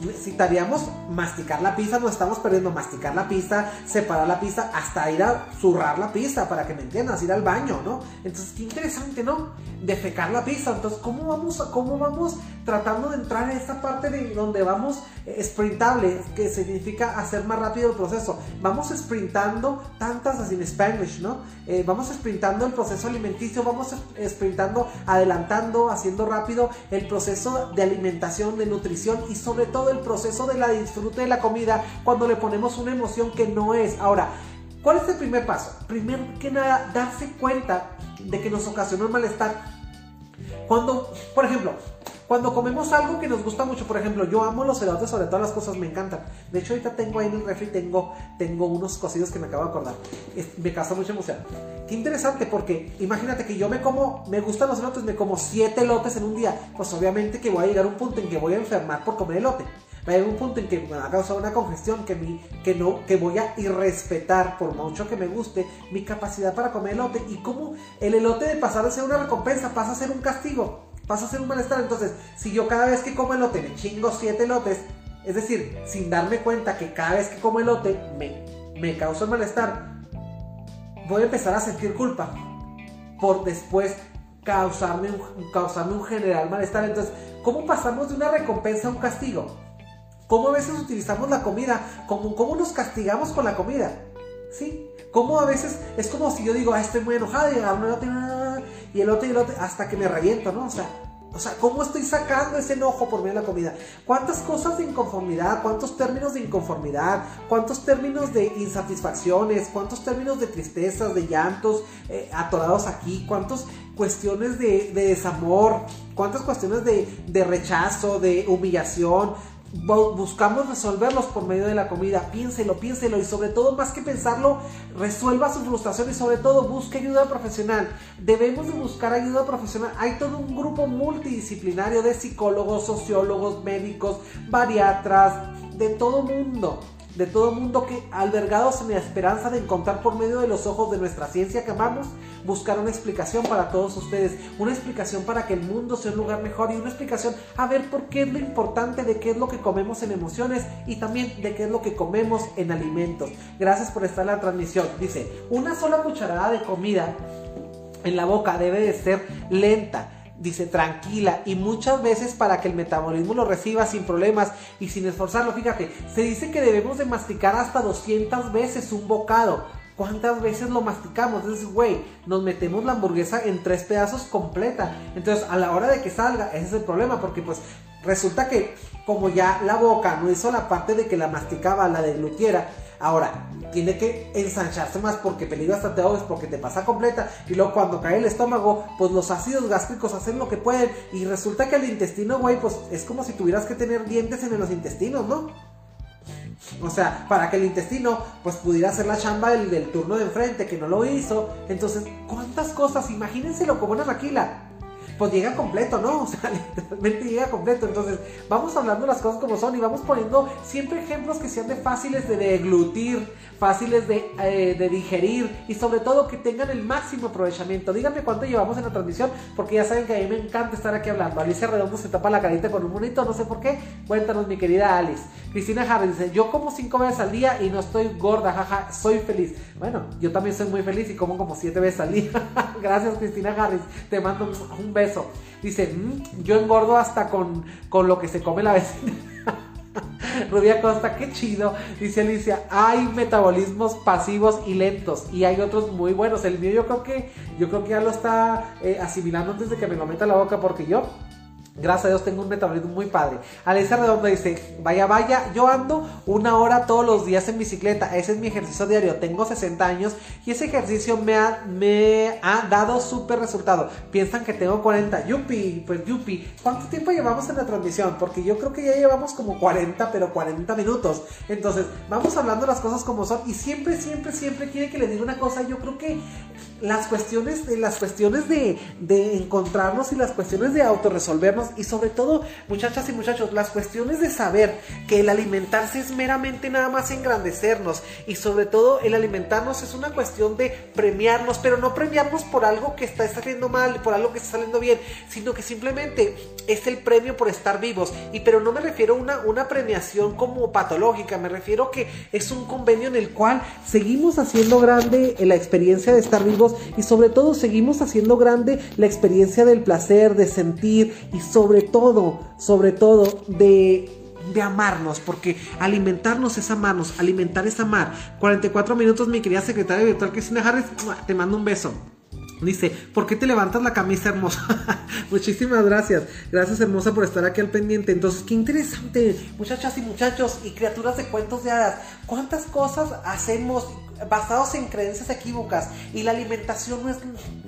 necesitaríamos masticar la pizza, no estamos perdiendo masticar la pizza, separar la pizza, hasta ir a zurrar la pizza, para que me entiendas, ir al baño, ¿no? Entonces, qué interesante, ¿no? Defecar la pizza. Entonces, ¿cómo vamos, cómo vamos tratando de entrar en esta parte de donde vamos sprintable, que significa hacer más rápido el proceso? Vamos sprintando tantas, así en Spanish, ¿no? Eh, vamos sprintando el proceso alimenticio, vamos sprintando, adelantando, haciendo rápido el proceso de alimentación, de nutrición y sobre todo el proceso de la disfrute de la comida cuando le ponemos una emoción que no es. Ahora, ¿cuál es el primer paso? Primero que nada, darse cuenta de que nos ocasiona un malestar. Cuando, por ejemplo, cuando comemos algo que nos gusta mucho, por ejemplo, yo amo los elotes, sobre todas las cosas me encantan. De hecho, ahorita tengo ahí en el refri, tengo, tengo unos cocidos que me acabo de acordar. me causa mucha emoción. Qué interesante, porque imagínate que yo me como, me gustan los elotes, me como siete elotes en un día. Pues obviamente que voy a llegar a un punto en que voy a enfermar por comer elote. Va a llegar un punto en que me va a causar una congestión que, mi, que, no, que voy a irrespetar, por mucho que me guste, mi capacidad para comer elote. Y como el elote de pasar a ser una recompensa pasa a ser un castigo pasa a ser un malestar. Entonces, si yo cada vez que como elote me chingo siete elotes, es decir, sin darme cuenta que cada vez que como elote me, me causa malestar, voy a empezar a sentir culpa por después causarme un, causarme un general malestar. Entonces, ¿cómo pasamos de una recompensa a un castigo? ¿Cómo a veces utilizamos la comida? ¿Cómo, cómo nos castigamos con la comida? ¿Sí? ¿Cómo a veces es como si yo digo, ah, estoy muy enojado y agarro un elote y el otro y el otro, hasta que me reviento, ¿no? O sea, o sea, ¿cómo estoy sacando ese enojo por medio de la comida? ¿Cuántas cosas de inconformidad? ¿Cuántos términos de inconformidad? ¿Cuántos términos de insatisfacciones? ¿Cuántos términos de tristezas, de llantos eh, atorados aquí? ¿Cuántas cuestiones de, desamor? ¿Cuántas cuestiones de, de rechazo, de humillación? Buscamos resolverlos por medio de la comida. Piénselo, piénselo y sobre todo, más que pensarlo, resuelva su frustración y sobre todo busque ayuda profesional. Debemos de buscar ayuda profesional. Hay todo un grupo multidisciplinario de psicólogos, sociólogos, médicos, bariatras, de todo mundo de todo mundo que, albergados en la esperanza de encontrar por medio de los ojos de nuestra ciencia que amamos, buscar una explicación para todos ustedes, una explicación para que el mundo sea un lugar mejor y una explicación a ver por qué es lo importante de qué es lo que comemos en emociones y también de qué es lo que comemos en alimentos. Gracias por estar en la transmisión. Dice, una sola cucharada de comida en la boca debe de ser lenta dice tranquila y muchas veces para que el metabolismo lo reciba sin problemas y sin esforzarlo. Fíjate, se dice que debemos de masticar hasta 200 veces un bocado. ¿Cuántas veces lo masticamos? Entonces, güey, nos metemos la hamburguesa en tres pedazos completa. Entonces, a la hora de que salga, ese es el problema, porque pues resulta que como ya la boca no hizo la parte de que la masticaba, la deglutiera, Ahora, tiene que ensancharse más porque peligro hasta te ahogues, porque te pasa completa. Y luego cuando cae el estómago, pues los ácidos gástricos hacen lo que pueden. Y resulta que el intestino, güey, pues es como si tuvieras que tener dientes en los intestinos, ¿no? O sea, para que el intestino pues pudiera hacer la chamba del, turno de enfrente, que no lo hizo. Entonces, ¿cuántas cosas? Imagínenselo como una maquila. Pues llega completo, ¿no? O sea, literalmente llega completo. Entonces, vamos hablando las cosas como son y vamos poniendo siempre ejemplos que sean de fáciles de deglutir, fáciles de, eh, de digerir y sobre todo que tengan el máximo aprovechamiento. Díganme cuánto llevamos en la transmisión, porque ya saben que a mí me encanta estar aquí hablando. Alicia Redondo se tapa la carita con un monito, no sé por qué. Cuéntanos, mi querida Alice. Cristina Harris dice, yo como cinco veces al día y no estoy gorda, jaja, soy feliz. Bueno, yo también soy muy feliz y como como siete veces al día. Gracias, Cristina Harris. Te mando un beso. Dice, mm, yo engordo hasta con, con lo que se come la vecina. Rubia Costa, qué chido. Dice Alicia, hay metabolismos pasivos y lentos y hay otros muy buenos. El mío yo creo que yo creo que ya lo está eh, asimilando antes de que me lo meta la boca porque yo Gracias a Dios tengo un metabolismo muy padre. Alicia Redondo dice, vaya, vaya, yo ando una hora todos los días en bicicleta. Ese es mi ejercicio diario. Tengo 60 años y ese ejercicio me ha, me ha dado súper resultado. Piensan que tengo 40. Yupi, pues yupi. ¿Cuánto tiempo llevamos en la transmisión? Porque yo creo que ya llevamos como 40, pero 40 minutos. Entonces, vamos hablando las cosas como son. Y siempre, siempre, siempre quiere que le diga una cosa. Yo creo que las cuestiones, las cuestiones de, de encontrarnos y las cuestiones de autorresolvernos y sobre todo, muchachas y muchachos, las cuestiones de saber que el alimentarse es meramente nada más engrandecernos y sobre todo el alimentarnos es una cuestión de premiarnos, pero no premiarnos por algo que está saliendo mal, por algo que está saliendo bien, sino que simplemente es el premio por estar vivos. Y pero no me refiero a una, una premiación como patológica, me refiero que es un convenio en el cual seguimos haciendo grande la experiencia de estar vivos y sobre todo seguimos haciendo grande la experiencia del placer, de sentir y sobre todo, sobre todo de de amarnos, porque alimentarnos es amarnos, alimentar es amar. 44 minutos, mi querida secretaria virtual Cristina Harris, te mando un beso. Dice, ¿por qué te levantas la camisa hermosa? Muchísimas gracias. Gracias hermosa por estar aquí al pendiente. Entonces, qué interesante, muchachas y muchachos y criaturas de cuentos de hadas. ¿Cuántas cosas hacemos basados en creencias equívocas y la alimentación no es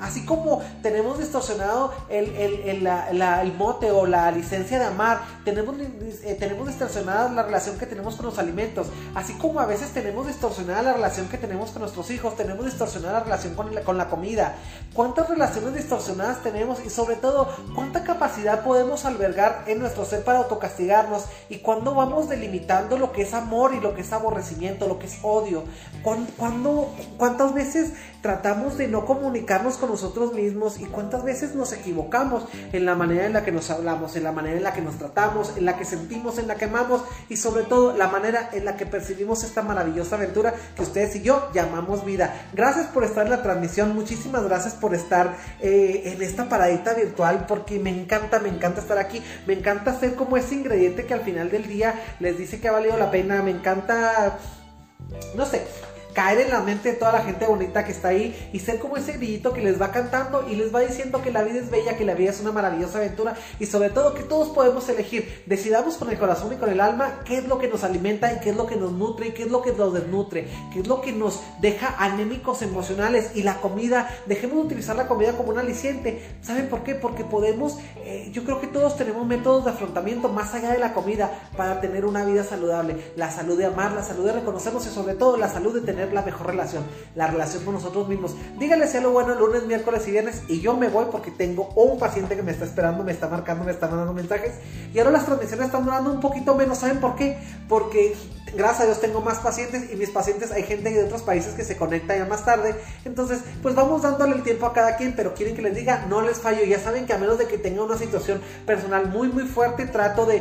así como tenemos distorsionado el, el, mote o la licencia de amar tenemos, eh, tenemos distorsionada la relación que tenemos con los alimentos así como a veces tenemos distorsionada la relación que tenemos con nuestros hijos tenemos distorsionada la relación con la, con la comida. Cuántas relaciones distorsionadas tenemos y sobre todo cuánta capacidad podemos albergar en nuestro ser para autocastigarnos y cuándo vamos delimitando lo que es amor y lo que es aborrecimiento lo que es odio ¿Cuándo, ¿Cuándo, ¿Cuántas veces tratamos de no comunicarnos con nosotros mismos y cuántas veces nos equivocamos en la manera en la que nos hablamos, en la manera en la que nos tratamos, en la que sentimos, en la que amamos y sobre todo la manera en la que percibimos esta maravillosa aventura que ustedes y yo llamamos vida? Gracias por estar en la transmisión, muchísimas gracias por estar eh, en esta paradita virtual porque me encanta, me encanta estar aquí, me encanta ser como ese ingrediente que al final del día les dice que ha valido la pena, me encanta, no sé, caer en la mente de toda la gente bonita que está ahí y ser como ese grillito que les va cantando y les va diciendo que la vida es bella, que la vida es una maravillosa aventura y sobre todo que todos podemos elegir. Decidamos con el corazón y con el alma qué es lo que nos alimenta y qué es lo que nos nutre y qué es lo que nos desnutre, qué es lo que nos deja anémicos emocionales y la comida, dejemos de utilizar la comida como un aliciente. ¿Saben por qué? Porque podemos, eh, yo creo que todos tenemos métodos de afrontamiento más allá de la comida para tener una vida saludable. La salud de amar, la salud de reconocernos y sobre todo la salud de tener la mejor relación, la relación con nosotros mismos. Díganle si lo bueno el lunes, miércoles y viernes y yo me voy porque tengo un paciente que me está esperando, me está marcando, me está mandando mensajes y ahora las transmisiones están durando un poquito menos. ¿Saben por qué? Porque gracias a Dios tengo más pacientes y mis pacientes hay gente de otros países que se conecta ya más tarde. Entonces, pues vamos dándole el tiempo a cada quien, pero quieren que les diga, no les fallo. Ya saben que a menos de que tenga una situación personal muy muy fuerte, trato de,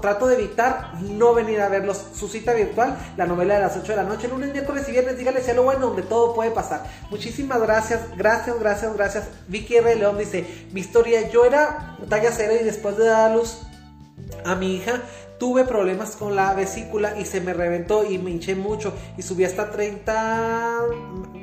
trato de evitar no venir a verlos. Su cita virtual, la novela de las 8 de la noche, lunes, miércoles y viernes, dígale sea lo bueno, donde todo puede pasar. Muchísimas gracias, gracias, gracias, gracias. Vicky R. León dice, mi historia, yo era talla cero y después de dar a luz a mi hija tuve problemas con la vesícula y se me reventó y me hinché mucho y subí hasta 30,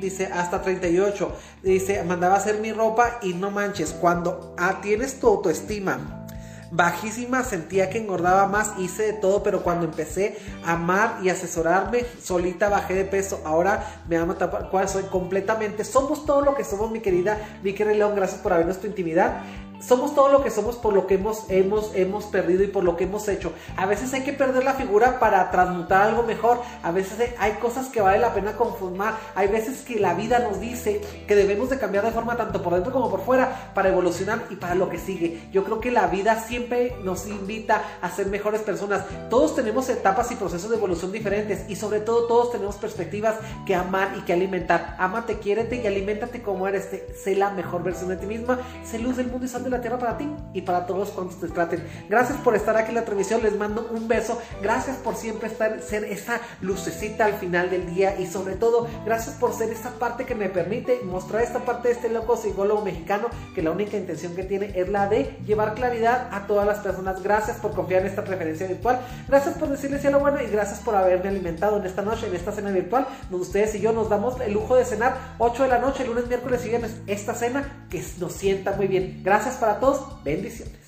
dice hasta 38, dice mandaba hacer mi ropa y no manches, cuando ah, tienes tu autoestima bajísima, sentía que engordaba más, hice de todo, pero cuando empecé a amar y asesorarme, solita bajé de peso. Ahora me amo tal cual soy completamente. Somos todo lo que somos, mi querida Vicky León. Gracias por habernos tu intimidad. Somos todo lo que somos por lo que hemos, hemos, hemos perdido y por lo que hemos hecho. A veces hay que perder la figura para transmutar algo mejor. A veces hay cosas que vale la pena conformar. Hay veces que la vida nos dice que debemos de cambiar de forma tanto por dentro como por fuera para evolucionar y para lo que sigue. Yo creo que la vida siempre nos invita a ser mejores personas. Todos tenemos etapas y procesos de evolución diferentes y sobre todo todos tenemos perspectivas que amar y que alimentar. Amate, quiérete y alimentate como eres. Sé la mejor versión de ti misma. Sé luz del mundo y de la tierra para ti y para todos cuantos te traten. Gracias por estar aquí en la transmisión. Les mando un beso. Gracias por siempre estar, ser esa lucecita al final del día y sobre todo gracias por ser esa parte que me permite mostrar esta parte de este loco psicólogo mexicano que la única intención que tiene es la de llevar claridad a todas las personas. Gracias por confiar en esta preferencia virtual. Gracias por decirles lo bueno y gracias por haberme alimentado en esta noche, en esta cena virtual, donde ustedes y yo nos damos el lujo de cenar 8 de la noche, lunes, miércoles y viernes. Esta cena que nos sienta muy bien. Gracias para todos. Bendiciones.